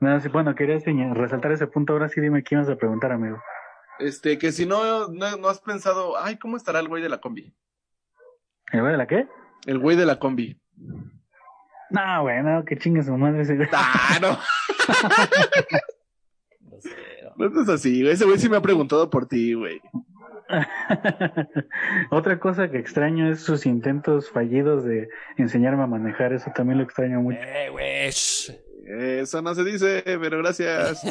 No, sí, bueno, quería resaltar ese punto. Ahora sí, dime quién vas a preguntar, amigo. Este, que si no, no, no has pensado, ay, ¿cómo estará el güey de la combi? ¿El güey de la qué? El güey de la combi. No, güey, no, que chingue su madre ese güey. Ah, no, no es así, güey. Ese güey sí me ha preguntado por ti, güey. Otra cosa que extraño es sus intentos fallidos de enseñarme a manejar. Eso también lo extraño mucho. Eh, güey. Eso no se dice, pero gracias.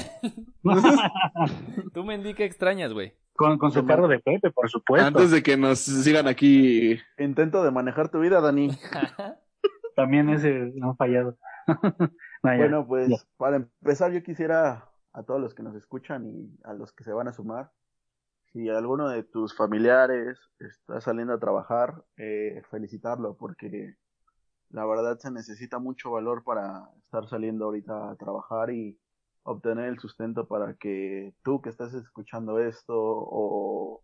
Tú me indica extrañas, güey. Con, con su carro de Pepe, por supuesto. Antes de que nos sigan aquí. Intento de manejar tu vida, Dani. También ese han fallado. No, ya. Bueno, pues ya. para empezar yo quisiera a todos los que nos escuchan y a los que se van a sumar, si alguno de tus familiares está saliendo a trabajar, eh, felicitarlo porque la verdad se necesita mucho valor para estar saliendo ahorita a trabajar y obtener el sustento para que tú que estás escuchando esto o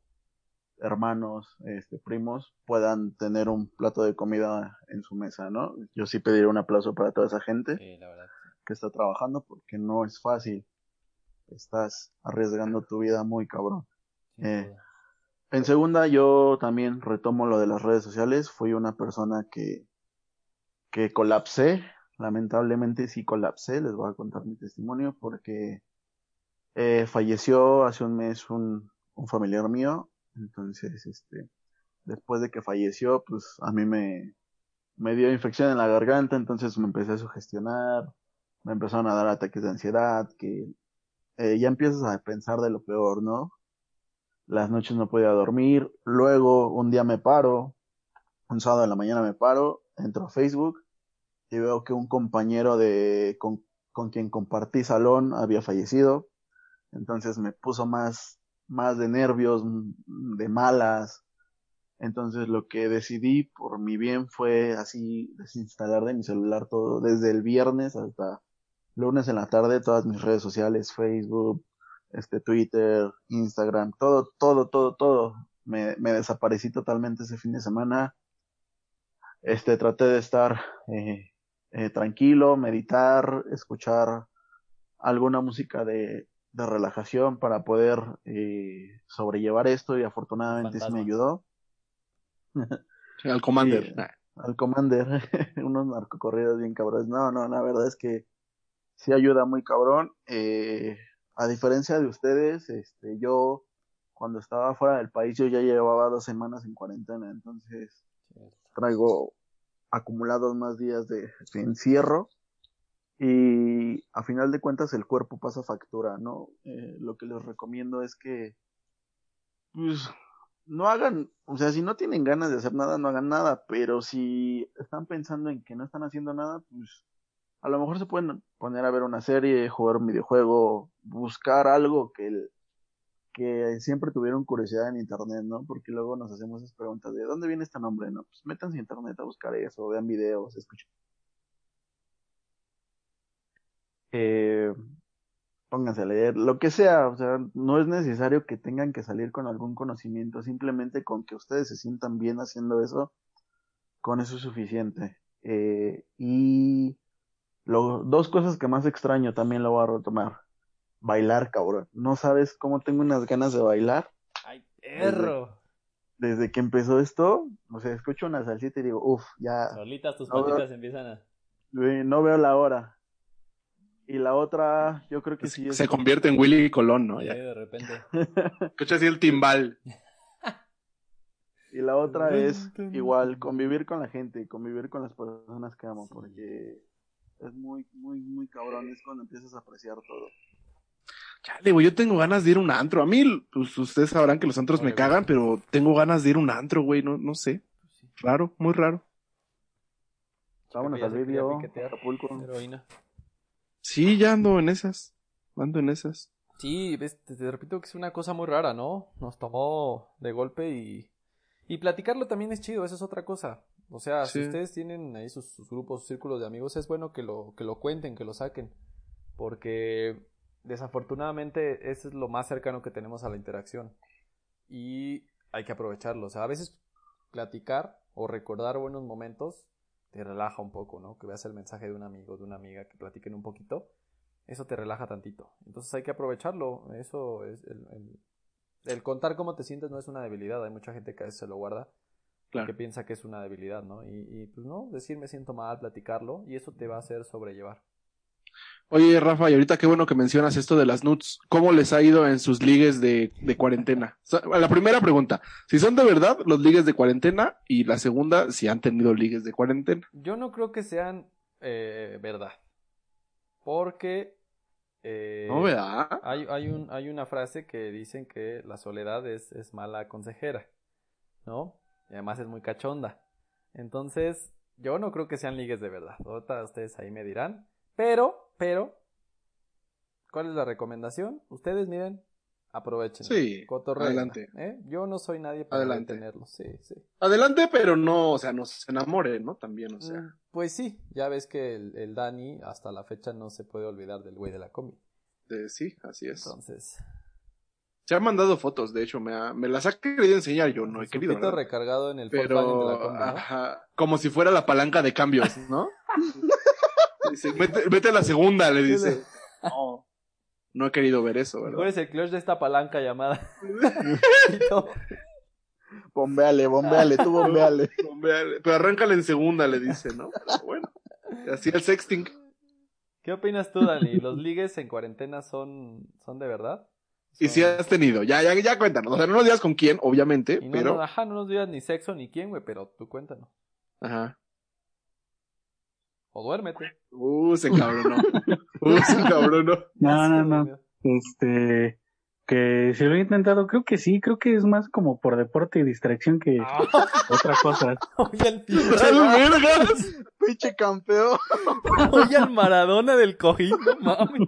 hermanos, este, primos, puedan tener un plato de comida en su mesa, ¿no? Yo sí pediría un aplauso para toda esa gente que está trabajando porque no es fácil. Estás arriesgando tu vida muy cabrón. Eh, en segunda, yo también retomo lo de las redes sociales. Fui una persona que, que colapsé. Lamentablemente sí colapsé. Les voy a contar mi testimonio porque eh, falleció hace un mes un, un familiar mío entonces, este, después de que falleció, pues a mí me, me dio infección en la garganta, entonces me empecé a sugestionar, me empezaron a dar ataques de ansiedad, que eh, ya empiezas a pensar de lo peor, ¿no? Las noches no podía dormir, luego un día me paro, un sábado de la mañana me paro, entro a Facebook y veo que un compañero de con, con quien compartí salón había fallecido, entonces me puso más más de nervios, mm, de malas. Entonces lo que decidí por mi bien fue así desinstalar de mi celular todo, desde el viernes hasta lunes en la tarde, todas mis redes sociales, Facebook, este Twitter, Instagram, todo, todo, todo, todo. Me, me desaparecí totalmente ese fin de semana. Este, traté de estar eh, eh, tranquilo, meditar, escuchar alguna música de, de relajación para poder eh, sobrellevar esto y afortunadamente sí me ayudó. al Commander. al Commander, unos narcocorridos bien cabrones. No, no, la verdad es que sí ayuda muy cabrón. Eh, a diferencia de ustedes, este, yo cuando estaba fuera del país yo ya llevaba dos semanas en cuarentena, entonces traigo acumulados más días de encierro y a final de cuentas el cuerpo pasa factura, ¿no? Eh, lo que les recomiendo es que, pues, no hagan, o sea, si no tienen ganas de hacer nada, no hagan nada, pero si están pensando en que no están haciendo nada, pues, a lo mejor se pueden poner a ver una serie, jugar un videojuego, buscar algo que, que siempre tuvieron curiosidad en internet, ¿no? Porque luego nos hacemos esas preguntas de ¿dónde viene este nombre? No, pues métanse en internet a buscar eso, vean videos, escuchen eh, pónganse a leer, lo que sea, o sea, no es necesario que tengan que salir con algún conocimiento, simplemente con que ustedes se sientan bien haciendo eso, con eso es suficiente. Eh, y lo, dos cosas que más extraño también lo voy a retomar. Bailar, cabrón. No sabes cómo tengo unas ganas de bailar. Ay, perro. Desde, que empezó esto, o sea, escucho una salsita y digo, uff, ya. Solitas tus patitas empiezan a. No veo la hora. Y la otra, yo creo que sí es. Se convierte en Willy Colón, ¿no? Ya. de repente. Escucha así el timbal. Y la otra es igual, convivir con la gente, convivir con las personas que amo, porque es muy, muy, muy cabrón, es cuando empiezas a apreciar todo. Chale, güey, yo tengo ganas de ir a un antro. A mí, pues ustedes sabrán que los antros me cagan, pero tengo ganas de ir a un antro, güey, no, no sé. Raro, muy raro. Vámonos al vídeo, Acapulco. Heroína. Sí, ya ando en esas. Ando en esas. Sí, te, repito que es una cosa muy rara, ¿no? Nos tomó de golpe y. Y platicarlo también es chido, eso es otra cosa. O sea, si ustedes tienen ahí sus, grupos, sus círculos de amigos, es bueno que lo, que lo cuenten, que lo saquen. Porque desafortunadamente eso es lo más cercano que tenemos a la interacción. Y hay que aprovecharlo. O sea, a veces platicar o recordar buenos momentos te relaja un poco, ¿no? Que veas el mensaje de un amigo, de una amiga, que platiquen un poquito, eso te relaja tantito. Entonces hay que aprovecharlo, eso es el, el, contar cómo te sientes no es una debilidad, hay mucha gente que a veces se lo guarda, que piensa que es una debilidad, ¿no? Y, y pues no, decir me siento mal, platicarlo, y eso te va a hacer sobrellevar. Oye, Rafa, y ahorita qué bueno que mencionas esto de las nuts. ¿Cómo les ha ido en sus ligues de, de cuarentena? La primera pregunta, si son de verdad los ligues de cuarentena, y la segunda, si han tenido ligues de cuarentena. Yo no creo que sean eh, verdad. Porque... Eh, no, ¿verdad? Hay, hay, un, hay una frase que dicen que la soledad es, es mala consejera, ¿no? Y además es muy cachonda. Entonces, yo no creo que sean ligues de verdad. Ahorita ustedes ahí me dirán. Pero, pero, ¿cuál es la recomendación? Ustedes miren, aprovechen. Sí, adelante. ¿eh? Yo no soy nadie para adelante. sí, sí. Adelante, pero no, o sea, no se enamore, ¿no? También, o sea. Mm, pues sí, ya ves que el, Dani hasta la fecha no se puede olvidar del güey de la combi. Este, sí, así es. Entonces, Se han mandado fotos, de hecho, me, ha- me las ha querido enseñar, yo no he su querido, recargado en el Volkswagen de la Pero, combi, ¿no? ajá, como si fuera la palanca de cambios, ¿no? Dice, vete, vete a la segunda, le dice. No, no he querido ver eso, ¿Cuál ¿verdad? es el clutch de esta palanca llamada? Bombeale, bombeale, tú bombeale. Bombeale. Pero arráncala en segunda, le dice, ¿no? Pero bueno, así el sexting. ¿Qué opinas tú, Dani? ¿Los ligues en cuarentena son, son de verdad? Y si has tenido, ya, ya, ya cuéntanos. O sea, no nos digas con quién, obviamente, Y no, pero. no, ajá, no nos digas ni sexo ni quién, güey, pero tú cuéntanos. Ajá. O duérmete. Uh, se cabronó. Uh, se cabronó. No, no, no. Este, que si lo he intentado, creo que sí, creo que es más como por deporte y distracción que Ah. otra cosa. Oye, al ¡Al vergas! Pinche campeón. Oye, al Maradona del cojín, no mames.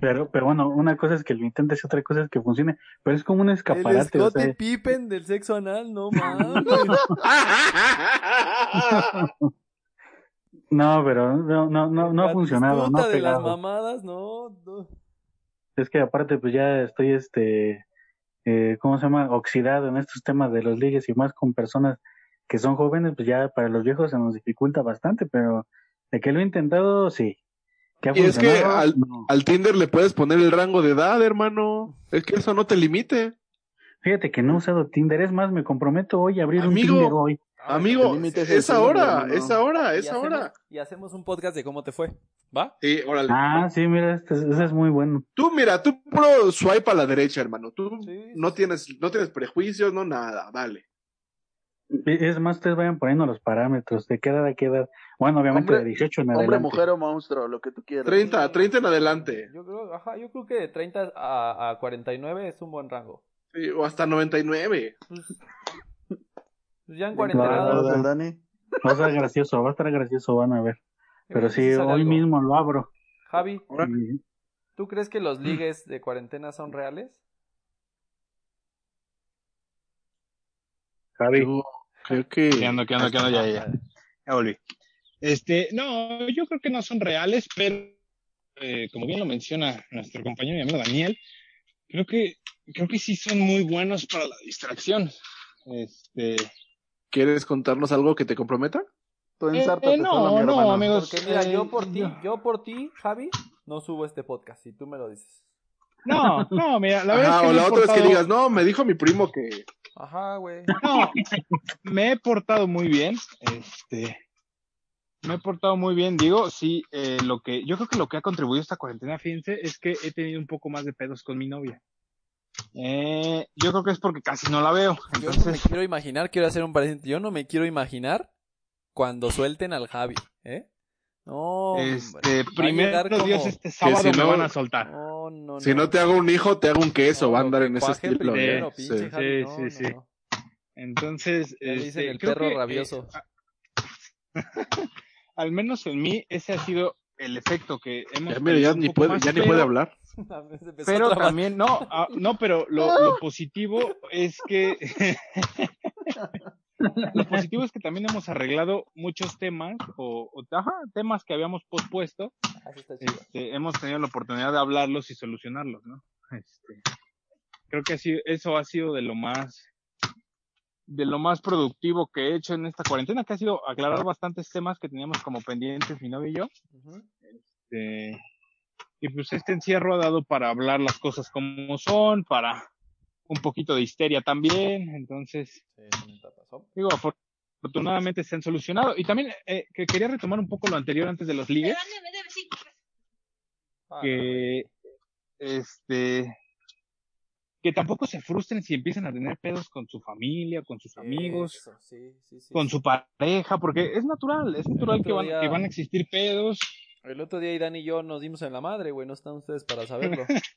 Pero, pero bueno, una cosa es que lo intentes y otra cosa es que funcione. Pero es como un El escaparate, o Scottie sea, Pippen del sexo anal, no mames. No, pero no, no, no, no ha funcionado, no ha de las pegado. mamadas, no, no. Es que aparte, pues ya estoy, este, eh, ¿cómo se llama? Oxidado en estos temas de los ligues y más con personas que son jóvenes, pues ya para los viejos se nos dificulta bastante, pero de que lo he intentado, sí. ¿Que ha Y es que al, No. al Tinder le puedes poner el rango de edad, hermano. Es que eso no te limite. Fíjate que no he usado Tinder, es más, me comprometo hoy a abrir Amigo, un Tinder hoy. Amigo, es ahora, es ahora, Y es hacemos- ahora. Y hacemos un podcast de cómo te fue, ¿va? Sí, órale. Ah, sí, mira, este, ese es muy bueno. Tú, mira, tú puro swipe a la derecha, hermano. Tú Sí, no tienes, no tienes prejuicios, no nada, dale. Es más, ustedes vayan poniendo los parámetros de qué edad a qué edad. Bueno, obviamente Hombre- de 18 en Hombre, adelante. mujer o monstruo, lo que tú quieras. 30, 30 en adelante. Yo creo, ajá, yo creo que de 30 a, a 49 es un buen rango. Sí, o hasta 99. Pues ya en cuarentena, Dani. Va a estar gracioso, va a estar gracioso, van a ver. Pero sí, hoy algo. mismo lo abro. Javi, Y- ¿tú crees que los ligues de cuarentena son reales? Javi, Yo creo que. ¿Qué onda, qué onda, qué? Ya, ya, ya. Ya volví. Este, no, yo creo que no son reales, pero eh, como bien lo menciona nuestro compañero y amigo Daniel, creo que, creo que sí son muy buenos para la distracción. Este, ¿Quieres contarnos algo que te comprometa? Tú eh, eh, no, no, hermano. amigos. Porque mira, eh, yo por ti, yo- yo por ti, Javi, no subo este podcast, si tú me lo dices. No, no, mira, la verdad Ajá, es que o la otra es que portado- digas, no, me dijo mi primo que. Ajá, güey. No, me he portado muy bien. Este, me he portado muy bien. Digo, sí, eh, lo que, yo creo que lo que ha contribuido a esta cuarentena, fíjense, es que he tenido un poco más de pedos con mi novia. Eh, yo creo que es porque casi no la veo. Yo no me Entonces, quiero imaginar, quiero hacer un paréntesis, yo no me quiero imaginar cuando suelten al Javi, ¿eh? No, este, primero Dios, como- este sábado si me no- van a soltar. No, no, Si no te hago un hijo, te hago un queso. No, va a andar en ese estilo. primero, ¿eh? pinche Sí. Javi, Sí, no, sí, no, sí. no. Entonces, dicen este, el creo perro que, eh, rabioso. Al menos en mí, ese ha sido el efecto que hemos Ya, mira, ya ni puede, más, ya ni pero- puede hablar. Pero también, no, ah, no, pero lo, lo positivo es que lo positivo es que también hemos arreglado muchos temas o, o, ajá, temas que habíamos pospuesto. Chido. Este, hemos tenido la oportunidad de hablarlos y solucionarlos, ¿no? Este, creo que así, eso ha sido de lo más de lo más productivo que he hecho en esta cuarentena, que ha sido aclarar bastantes temas que teníamos como pendientes mi novio y yo. Este, y pues este encierro ha dado para hablar las cosas como son, para un poquito de histeria también. Entonces, Sí, digo, afor- afortunadamente se han solucionado. Y también eh, que quería retomar un poco lo anterior antes de los ligues, Ah, que este que tampoco se frustren si empiezan a tener pedos con su familia, con sus amigos, Eso, sí, sí, sí, con sí. su pareja, porque es natural, es natural que van, día- que van a existir pedos. El otro día Irán y yo nos dimos en la madre, güey, no están ustedes para saberlo.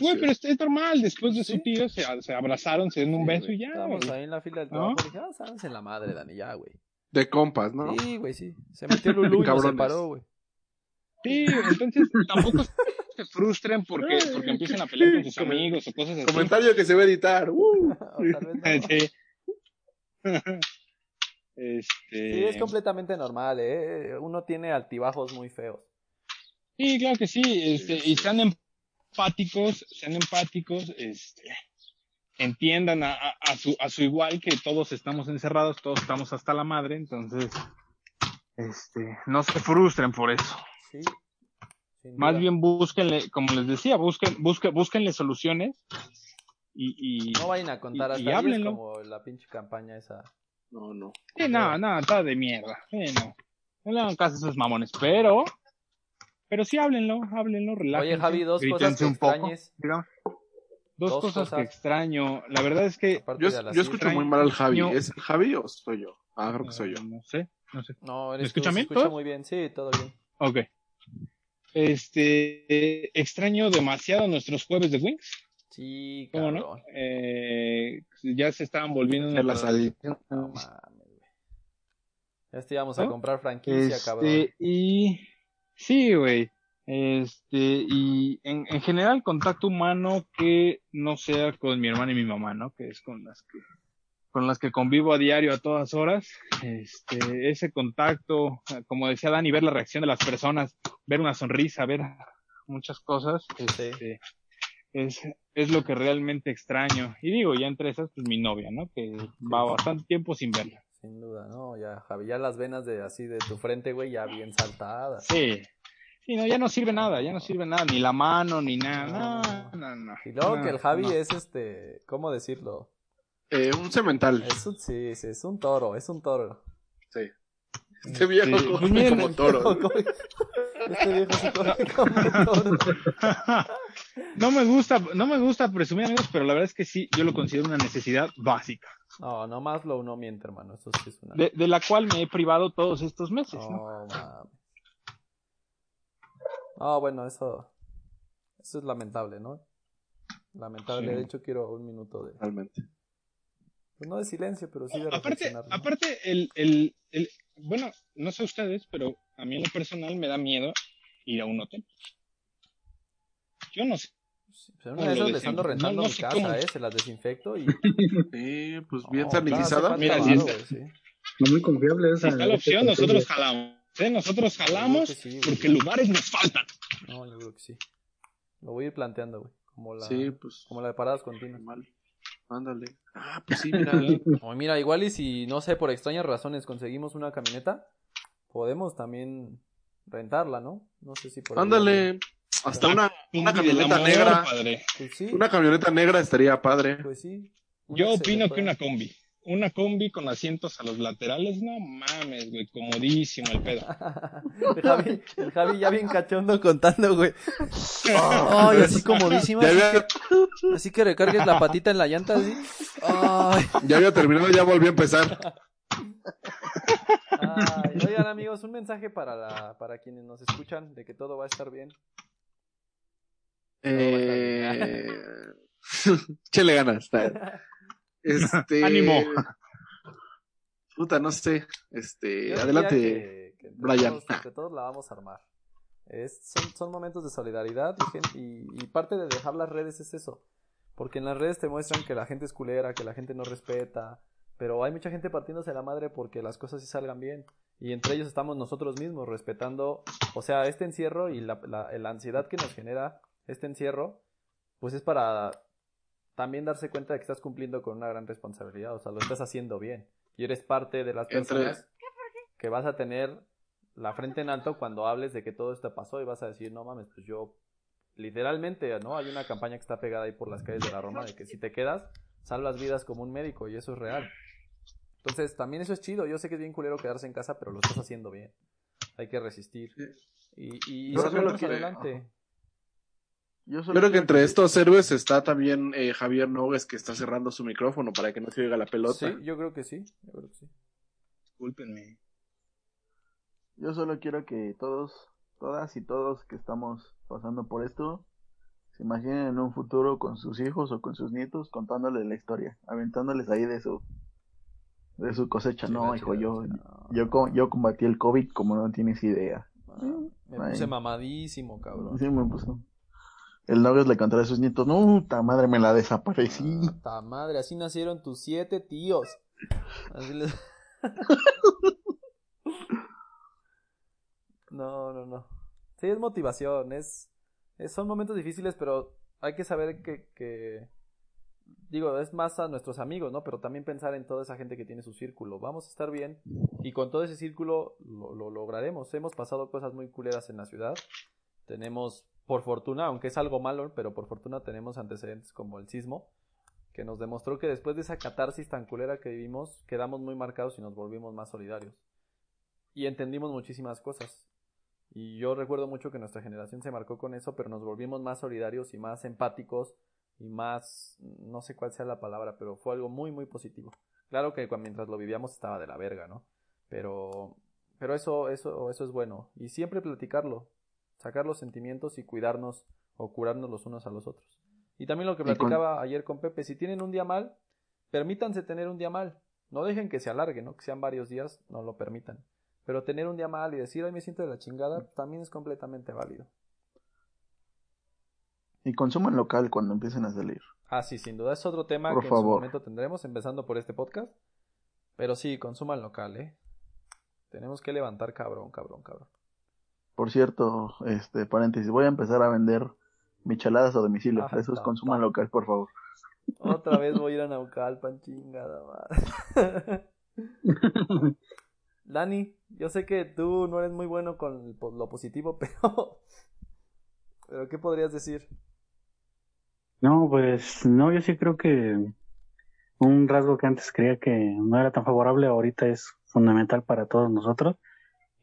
Güey, pero es, es normal, después de Sí. su tío se, se abrazaron, se dieron un beso y ya. Estábamos ahí en la fila del ¿No? trabajo y dije, ah, sábense en la madre, Dani, ya, güey. De compas, ¿no? Sí, güey, sí. Se metió Lulú y Cabrones. separó, güey. Sí, entonces tampoco se frustren porque, porque empiecen a pelear con sus amigos o cosas así. Comentario que se va a editar. Uh. O tal vez no. Sí. Este, Sí, es completamente normal, ¿eh? Uno tiene altibajos muy feos. Sí, claro que sí, este, y se han empáticos, sean empáticos, este, entiendan a, a, a su, a su igual que todos estamos encerrados, todos estamos hasta la madre, entonces, este, no se frustren por eso. Sí. Más bien búsquenle, como les decía, busquen, busquen, búsquenle soluciones y, y No vayan a contar y- hasta y 10 háblenlo. como la pinche campaña esa. No, no. Sí, no, no, está de mierda. Sí, no. No le hagan caso a esos mamones, pero, pero sí háblenlo, háblenlo, relájense. Oye, Javi, dos cosas que un poco. extrañes. Dos, Dos cosas, que cosas. extraño. La verdad es que Yo, yo escucho muy mal al Javi. ¿Es el Javi o soy yo? Ah, creo que soy yo. no sé, no sé. No, ¿Me eres escuchan tú, se bien escucha muy bien, sí, todo bien. Ok. Este, extraño demasiado nuestros jueves de Wings. Sí, ¿Cómo cabrón. no? Eh, ya se estaban volviendo una salida. No mames, güey. Ya te íbamos a comprar franquicia, cabrón. Este, y sí, güey. Este, y en, en general contacto humano que no sea con mi hermana y mi mamá, ¿no? Que es con las que, con las que convivo a diario a todas horas. Este, ese contacto, como decía Dani, ver la reacción de las personas, ver una sonrisa, ver muchas cosas, este, es, es lo que realmente extraño. Y digo, ya entre esas, pues mi novia, ¿no? Que va bastante tiempo sin verla. Sin duda, no, ya, Javi, ya las venas de así de tu frente, güey, ya bien saltadas. Sí. Sí, no, ya no sirve nada, ya no sirve nada, ni la mano, ni nada. No, no, no. Y luego No, que el Javi no. es este, ¿cómo decirlo? Eh, un cemental. Es un, sí, sí, es un toro, es un toro. Sí. Este viejo Sí, como, toro. Este viejo se como toro. No me gusta, no me gusta presumir amigos, pero la verdad es que sí, yo lo considero una necesidad básica, No, no más lo uno miente, hermano, eso sí es una... de, de la cual me he privado todos estos meses, ¿no? No, mames. No, bueno, eso, eso es lamentable, ¿no? Lamentable, Sí. de hecho quiero un minuto de, Realmente. Pues no de silencio, pero sí de Aparte, reflexionar. ¿no? aparte el, el, el, bueno, no sé ustedes, pero a mí en lo personal me da miedo ir a un hotel. Yo no sé. Pero ¿cómo una de esas les ando rentando no mi casa, cómo. eh, se las desinfecto y... Sí, pues bien sanitizada. claro, Mira, varo, está- sí. No muy confiable esa. Si está la opción, nosotros jalamos. ¿eh? Nosotros jalamos sí, porque lugares nos faltan. No, yo creo que sí. Lo voy a ir planteando, güey. Como la, Sí, pues. como la de paradas continuas. Mal. Ándale. Ah, pues sí, mira. Oye, mira, igual y si, no sé, por extrañas razones conseguimos una camioneta, podemos también rentarla, ¿no? No sé si por Ándale. Hasta una, una camioneta amor, negra. padre. Pues sí, Una camioneta negra estaría padre. pues sí. Yo opino que una combi. Una combi con asientos a los laterales, no mames, güey, comodísimo el pedo. el, Javi, el Javi ya bien cachondo contando, güey. Ay, así comodísima. Ya Así había, que, así que recargues la patita en la llanta, así. Ay. ya había terminado, ya volví a empezar. Ay, oigan amigos, un mensaje para la, para quienes nos escuchan de que todo va a estar bien. Eh... Chele ganas. Este. Ánimo. Puta, no sé. Este. Yo adelante. que- que Brian. Todos, entre todos la vamos a armar. Es, son, son momentos de solidaridad y, gen- y, y parte de dejar las redes es eso. Porque en las redes te muestran que la gente es culera, que la gente no respeta. Pero hay mucha gente partiéndose la madre porque las cosas sí salgan bien. Y entre ellos estamos nosotros mismos respetando. O sea, este encierro y la, la, la ansiedad que nos genera este encierro, pues es para también darse cuenta de que estás cumpliendo con una gran responsabilidad. O sea, lo estás haciendo bien. Y eres parte de las Entre- personas que vas a tener la frente en alto cuando hables de que todo esto pasó y vas a decir, no mames, pues yo literalmente, ¿no? Hay una campaña que está pegada ahí por las calles de la Roma de que si te quedas, salvas vidas como un médico y eso es real. Entonces, también eso es chido. Yo sé que es bien culero quedarse en casa, pero lo estás haciendo bien. Hay que resistir. Y, y, y adelante. Yo Yo solo creo que entre estos héroes está también eh, Javier Nogues que está cerrando su micrófono para que no se oiga la pelota. Sí, yo creo que sí. Yo creo que sí. Discúlpenme. Yo solo quiero que todos, todas y todos que estamos pasando por esto, se imaginen en un futuro con sus hijos o con sus nietos contándoles la historia, aventándoles ahí de su de su cosecha. No, hijo, yo chida. yo co- yo combatí el COVID como no tienes idea. Me Ay. puse mamadísimo, cabrón. Sí me puso. El Nuggets le contará a sus nietos, no, puta madre, me la desaparecí. Ta madre, así nacieron tus siete tíos. Así les... no, no, no. Sí, es motivación, es, son momentos difíciles, pero hay que saber que, digo, es más a nuestros amigos, ¿no? Pero también pensar en toda esa gente que tiene su círculo. Vamos a estar bien y con todo ese círculo lo, lo lograremos. Hemos pasado cosas muy culeras en la ciudad. Tenemos, por fortuna, aunque es algo malo, pero por fortuna tenemos antecedentes como el sismo, que nos demostró que después de esa catarsis tan culera que vivimos, quedamos muy marcados y nos volvimos más solidarios. Y entendimos muchísimas cosas. Y yo recuerdo mucho que nuestra generación se marcó con eso, pero nos volvimos más solidarios y más empáticos y más, no sé cuál sea la palabra, pero fue algo muy, muy positivo. Claro que mientras lo vivíamos estaba de la verga, ¿no? Pero, pero eso, eso, eso es bueno. Y siempre platicarlo, sacar los sentimientos y cuidarnos o curarnos los unos a los otros. Y también lo que platicaba ayer con Pepe, si tienen un día mal, permítanse tener un día mal. No dejen que se alargue, ¿no? Que sean varios días, no lo permitan. Pero tener un día mal y decir, ay, me siento de la chingada, también es completamente válido. Y consuman local cuando empiecen a salir. Ah, sí, sin duda es otro tema Por que en su momento tendremos, empezando por este podcast. Pero sí, consuman local, ¿eh? Tenemos que levantar cabrón, cabrón, cabrón. Por cierto, este paréntesis, voy a empezar a vender micheladas a domicilio. Ah, Eso es consuman local, por favor. Otra vez voy a ir a Naucalpan, chingada madre. Dani, yo sé que tú no eres muy bueno con el po- lo positivo, pero... ¿Pero qué podrías decir? No, pues no, yo sí creo que un rasgo que antes creía que no era tan favorable, ahorita es fundamental para todos nosotros.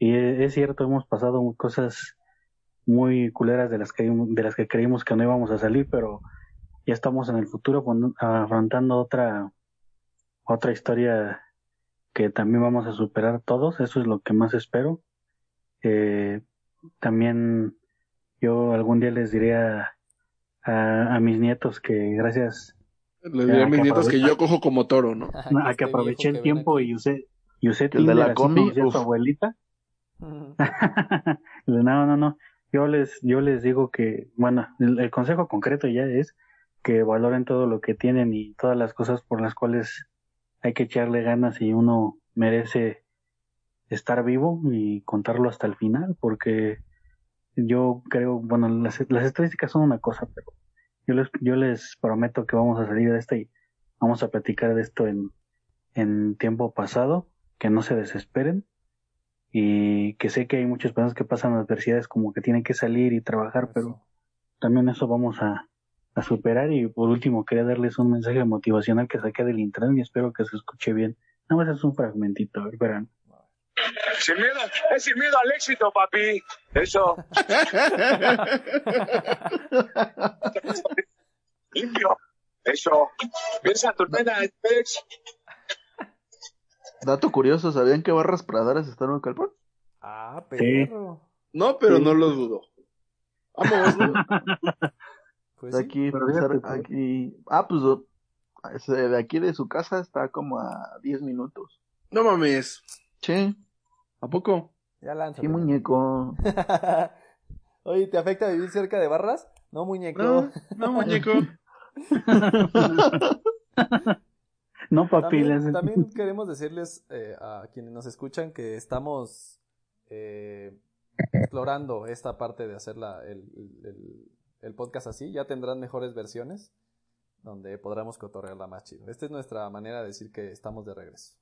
Y e- es cierto, hemos pasado cosas muy culeras de las que de las que creímos que no íbamos a salir, pero ya estamos en el futuro afrontando otra otra historia que también vamos a superar todos. Eso es lo que más espero. Eh, también yo algún día les diré a, a, a mis nietos que gracias Les diré a mis que nietos que yo cojo como toro, ¿no? a que aproveché el tiempo y usé y usé de la así hacía uf. no, no, no. Yo les, yo les digo que, bueno, el, consejo concreto ya es que valoren todo lo que tienen y todas las cosas por las cuales hay que echarle ganas y uno merece estar vivo y contarlo hasta el final, porque yo creo, bueno, las, estadísticas son una cosa, pero yo les, yo les prometo que vamos a salir de esta y vamos a platicar de esto en tiempo pasado, que no se desesperen y que sé que hay muchas personas que pasan adversidades como que tienen que salir y trabajar, pero también eso vamos a, a superar y por último quería darles un mensaje motivacional que saqué del internet y espero que se escuche bien. Nada más es un fragmentito, a ver, verán. Sin miedo, es sin miedo al éxito, papi. Eso. Limpio. Eso. Piensa en tu Pex. Dato curioso, ¿sabían que barras pradaras están en Calpan? Ah, perro. No, pero Sí. no lo dudo. Vamos, ¿no? Pues de sí. aquí, pero pues, que- aquí, ah, pues de aquí de su casa está como a 10 minutos. No mames. Sí, ¿A poco? Ya lánzate. sí, muñeco. Oye, ¿te afecta vivir cerca de barras? No, muñeco. No, no, muñeco. No, papi, También, les- también queremos decirles eh, a quienes nos escuchan que estamos eh, explorando esta parte de hacer la- el, el- el podcast así. Ya tendrán mejores versiones donde podremos cotorrearla más chido. Esta es nuestra manera de decir que estamos de regreso.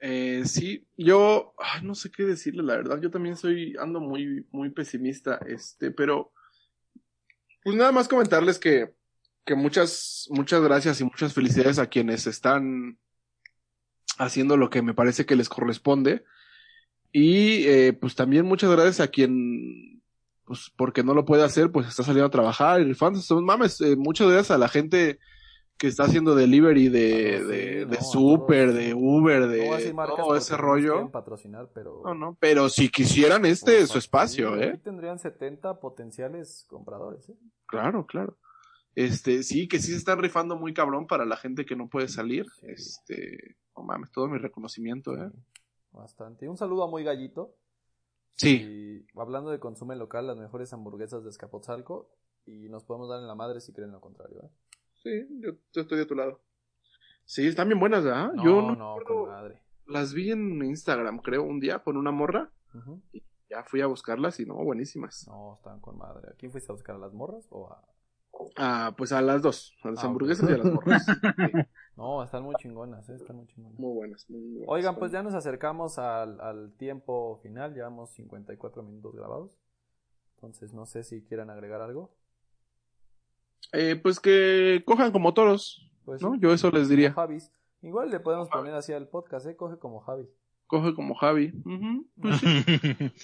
Eh, sí, yo ay, no sé qué decirle, la verdad. Yo también soy, ando muy, muy pesimista, este, pero pues nada más comentarles que, que muchas, muchas gracias y muchas felicidades a quienes están haciendo lo que me parece que les corresponde. Y eh, pues también muchas gracias a quien, pues porque no lo puede hacer, pues está saliendo a trabajar y rifándose. Mames, eh, muchas gracias a la gente que está haciendo delivery de, de, de super, de Uber, de todo ese rollo. patrocinar, pero... No, no, pero si quisieran este es su espacio, Sí, ¿eh? Tendrían 70 potenciales compradores, ¿eh? Claro, claro. Este, sí, que sí se están rifando muy cabrón para la gente que no puede salir. Este, no mames, todo mi reconocimiento, ¿eh? Bastante. Un saludo a Muy Gallito. Sí. Y hablando de consumo local, las mejores hamburguesas de Escapotzalco. Y nos podemos dar en la madre si creen lo contrario, ¿eh? Sí, yo, yo estoy de tu lado. Sí, están bien buenas, ¿verdad? No, yo no, no, con madre. las vi en Instagram, creo, un día con una morra. Ujú. Y ya fui a buscarlas y no, buenísimas. No, estaban con madre. ¿A quién fuiste a buscar? ¿A las morras o a...? Ah, pues a las dos, a las Ah, hamburguesas y a las morras. Sí, No, están muy chingonas, ¿eh? Están muy chingonas. muy buenas, muy buenas. Oigan, pues ya nos acercamos al, al tiempo final. Llevamos 54 minutos grabados. Entonces, no sé si quieran agregar algo. Eh, pues que cojan como toros, Pues ¿no? Yo eso les diría. Javis. Igual le podemos poner así al podcast, ¿eh? Coge como Javi. Coge como Javi. Pues sí.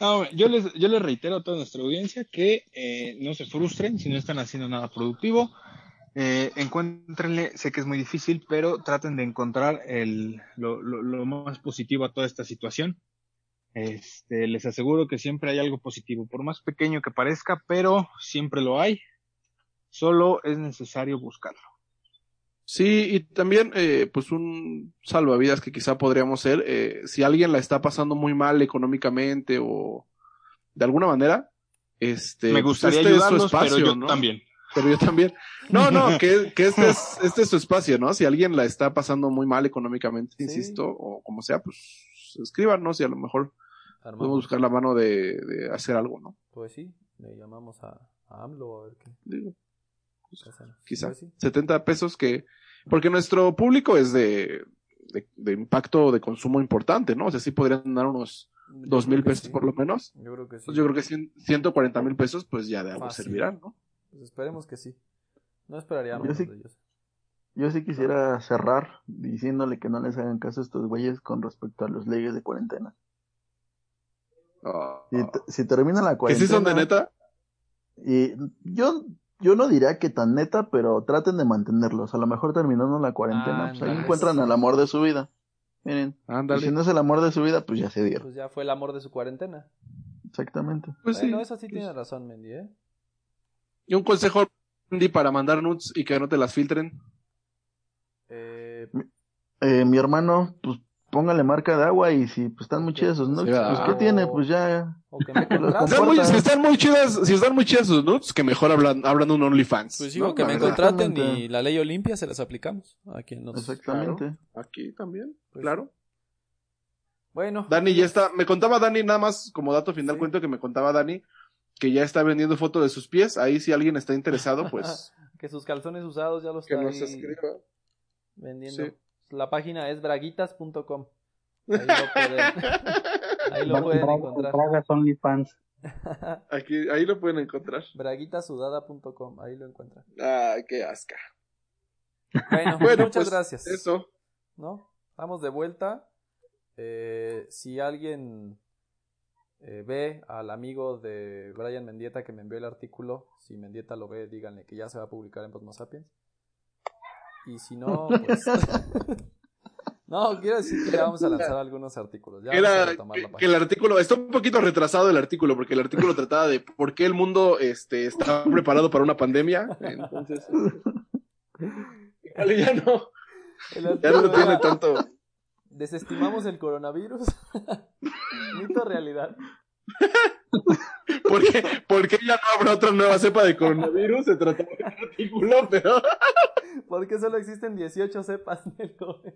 No, yo les, yo les reitero a toda nuestra audiencia que eh, no se frustren si no están haciendo nada productivo. Eh, encuéntrenle, sé que es muy difícil, pero traten de encontrar el, lo, lo- lo más positivo a toda esta situación. Este, les aseguro que siempre hay algo positivo, por más pequeño que parezca, pero siempre lo hay. Solo es necesario buscarlo. Sí, y también, eh, pues un salvavidas que quizá podríamos ser, eh, si alguien la está pasando muy mal económicamente o de alguna manera, este, Me pues gustaría este es su ayudarlos, pero espacio, yo ¿no? también. Pero yo también. No, no, que, que este es, este es su espacio, ¿no? Si alguien la está pasando muy mal económicamente, insisto, o como sea, pues escríbanos y a lo mejor podemos buscar la mano de, de hacer algo, ¿no? Pues sí, le llamamos a, a AMLO a ver qué, Digo. Quizá. Pues sí. 70 pesos que, porque nuestro público es de, de, de impacto de consumo importante, ¿no? O sea, sí podrían dar unos dos mil que pesos sí. por lo menos. Yo creo que sí. Pues yo creo que cien- 140 mil pesos, pues ya de algo Fácil. servirán, ¿no? Pues esperemos que sí. No esperaríamos Yo sí- de ellos. Yo sí quisiera cerrar diciéndole que no les hagan caso a estos güeyes con respecto a los leyes de cuarentena. Ah, Si, si termina la que cuarentena. sí son de neta. Y yo, yo no diría que tan neta, pero traten de mantenerlos. A lo mejor terminando la cuarentena, pues ahí encuentran al amor de su vida. Miren, Ándale. si no es el amor de su vida, pues ya se dieron. Pues ya fue el amor de su cuarentena. Exactamente. Pues bueno, sí. eso sí tiene razón, Mendy, ¿eh? Y un consejo, Andy, para mandar nudes y que no te las filtren. Eh, Eh, mi hermano, pues póngale marca de agua y si pues están muy chidas sus nudes, ¿verdad? pues ¿qué tiene? Pues ya. o que me. Si están, muy, comporta. si están muy chidas, si están muy chidas sus nudes, que mejor hablan, hablan un OnlyFans. Pues ¿no? digo que me contraten y la ley Olimpia se las aplicamos a quien nos... Exactamente. Aquí también, Pues claro. Bueno. Dani ya está, me contaba Dani nada más como dato final Sí. cuento que me contaba Dani que ya está vendiendo fotos de sus pies, ahí si alguien está interesado, pues Que sus calzones usados ya los que está nos ahí escriba. vendiendo. Sí. La página es braguitas.com. Ahí lo pueden, ahí lo pueden encontrar. Bragas OnlyFans. Aquí, ahí lo pueden encontrar. Braguitasudada.com, ahí lo encuentran. Ah, qué asca. Bueno, Bueno, muchas pues, gracias. Eso. ¿No? Estamos de vuelta. Eh, si alguien eh, ve al amigo de Brian Mendieta que me envió el artículo, si Mendieta lo ve, díganle que ya se va a publicar en Posmo Sapiens. Y si no, pues. no, quiero decir que ya vamos a lanzar algunos artículos. Ya vamos a Era retomar la que, el artículo, está un poquito retrasado el artículo, porque el artículo trataba de por qué el mundo este, está preparado para una pandemia. Entonces, igual ya no, ya no tiene tanto. Desestimamos el coronavirus. Mito realidad. ¿Por qué, por qué ya no habrá otra nueva cepa de coronavirus? Se trataba de un artículo, pero ¿Por qué solo existen 18 cepas del COVID?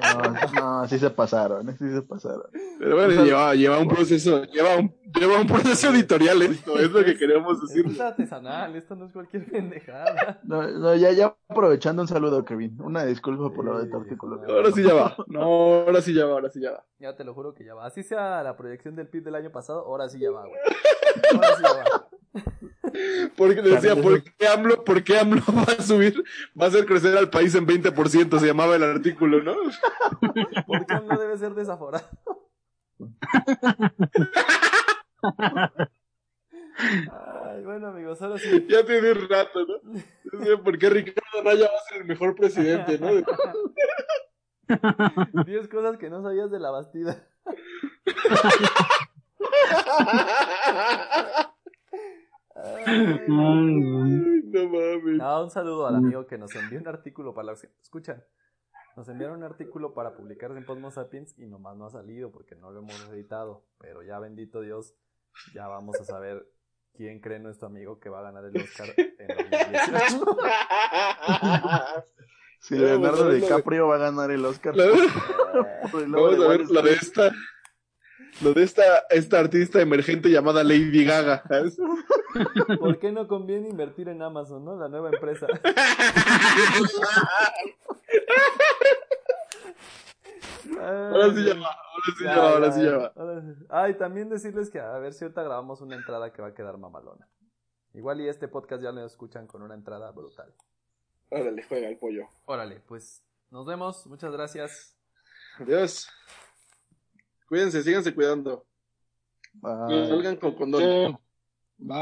No, no, sí se pasaron, sí se pasaron. Pero bueno, lleva, lleva un proceso, lleva un, lleva un proceso editorial esto, es lo que queremos decir. Esto es artesanal, esto no es cualquier pendejada. No, no, ya, ya aprovechando un saludo, Kevin. Una disculpa por lo de tu artículo. Ahora sí ya va. No, ahora sí ya va, ahora sí ya va. Ya te lo juro que ya va. Así sea la proyección del PIB del año pasado, ahora sí ya va, güey. Ahora sí ya va. Porque decía, ¿por qué AMLO, por qué AMLO va a subir, va a hacer crecer al país en 20%? Se llamaba el artículo, ¿no? ¿Por qué no debe ser desaforado? Ay, bueno, amigos, ahora sí. Ya tiene un rato, ¿no? ¿por qué Ricardo Naya va a ser el mejor presidente, no? 10 cosas que no sabías de la Bastida. Ay, No mames. No, un saludo al amigo que nos envió un artículo para los que escuchan. Nos enviaron un artículo para publicarse en Posmo Sapiens y nomás no ha salido porque no lo hemos editado. Pero ya bendito Dios, ya vamos a saber quién cree nuestro amigo que va a ganar el Oscar en 2018. Si Leonardo DiCaprio va a ganar el Oscar. Vamos a ver la de esta. Lo de esta, esta artista emergente llamada Lady Gaga. ¿Por qué no conviene invertir en Amazon, no? La nueva empresa. Ahora sí va, ahora sí va, ahora sí ya va. ahora sí. Ah, y también decirles que a ver si ahorita grabamos una entrada que va a quedar mamalona. Igual y este podcast ya lo escuchan con una entrada brutal. Órale, juega el pollo. Órale, pues nos vemos. Muchas gracias. Adiós. Cuídense, síganse cuidando. Bye. Salgan con condón. Bye.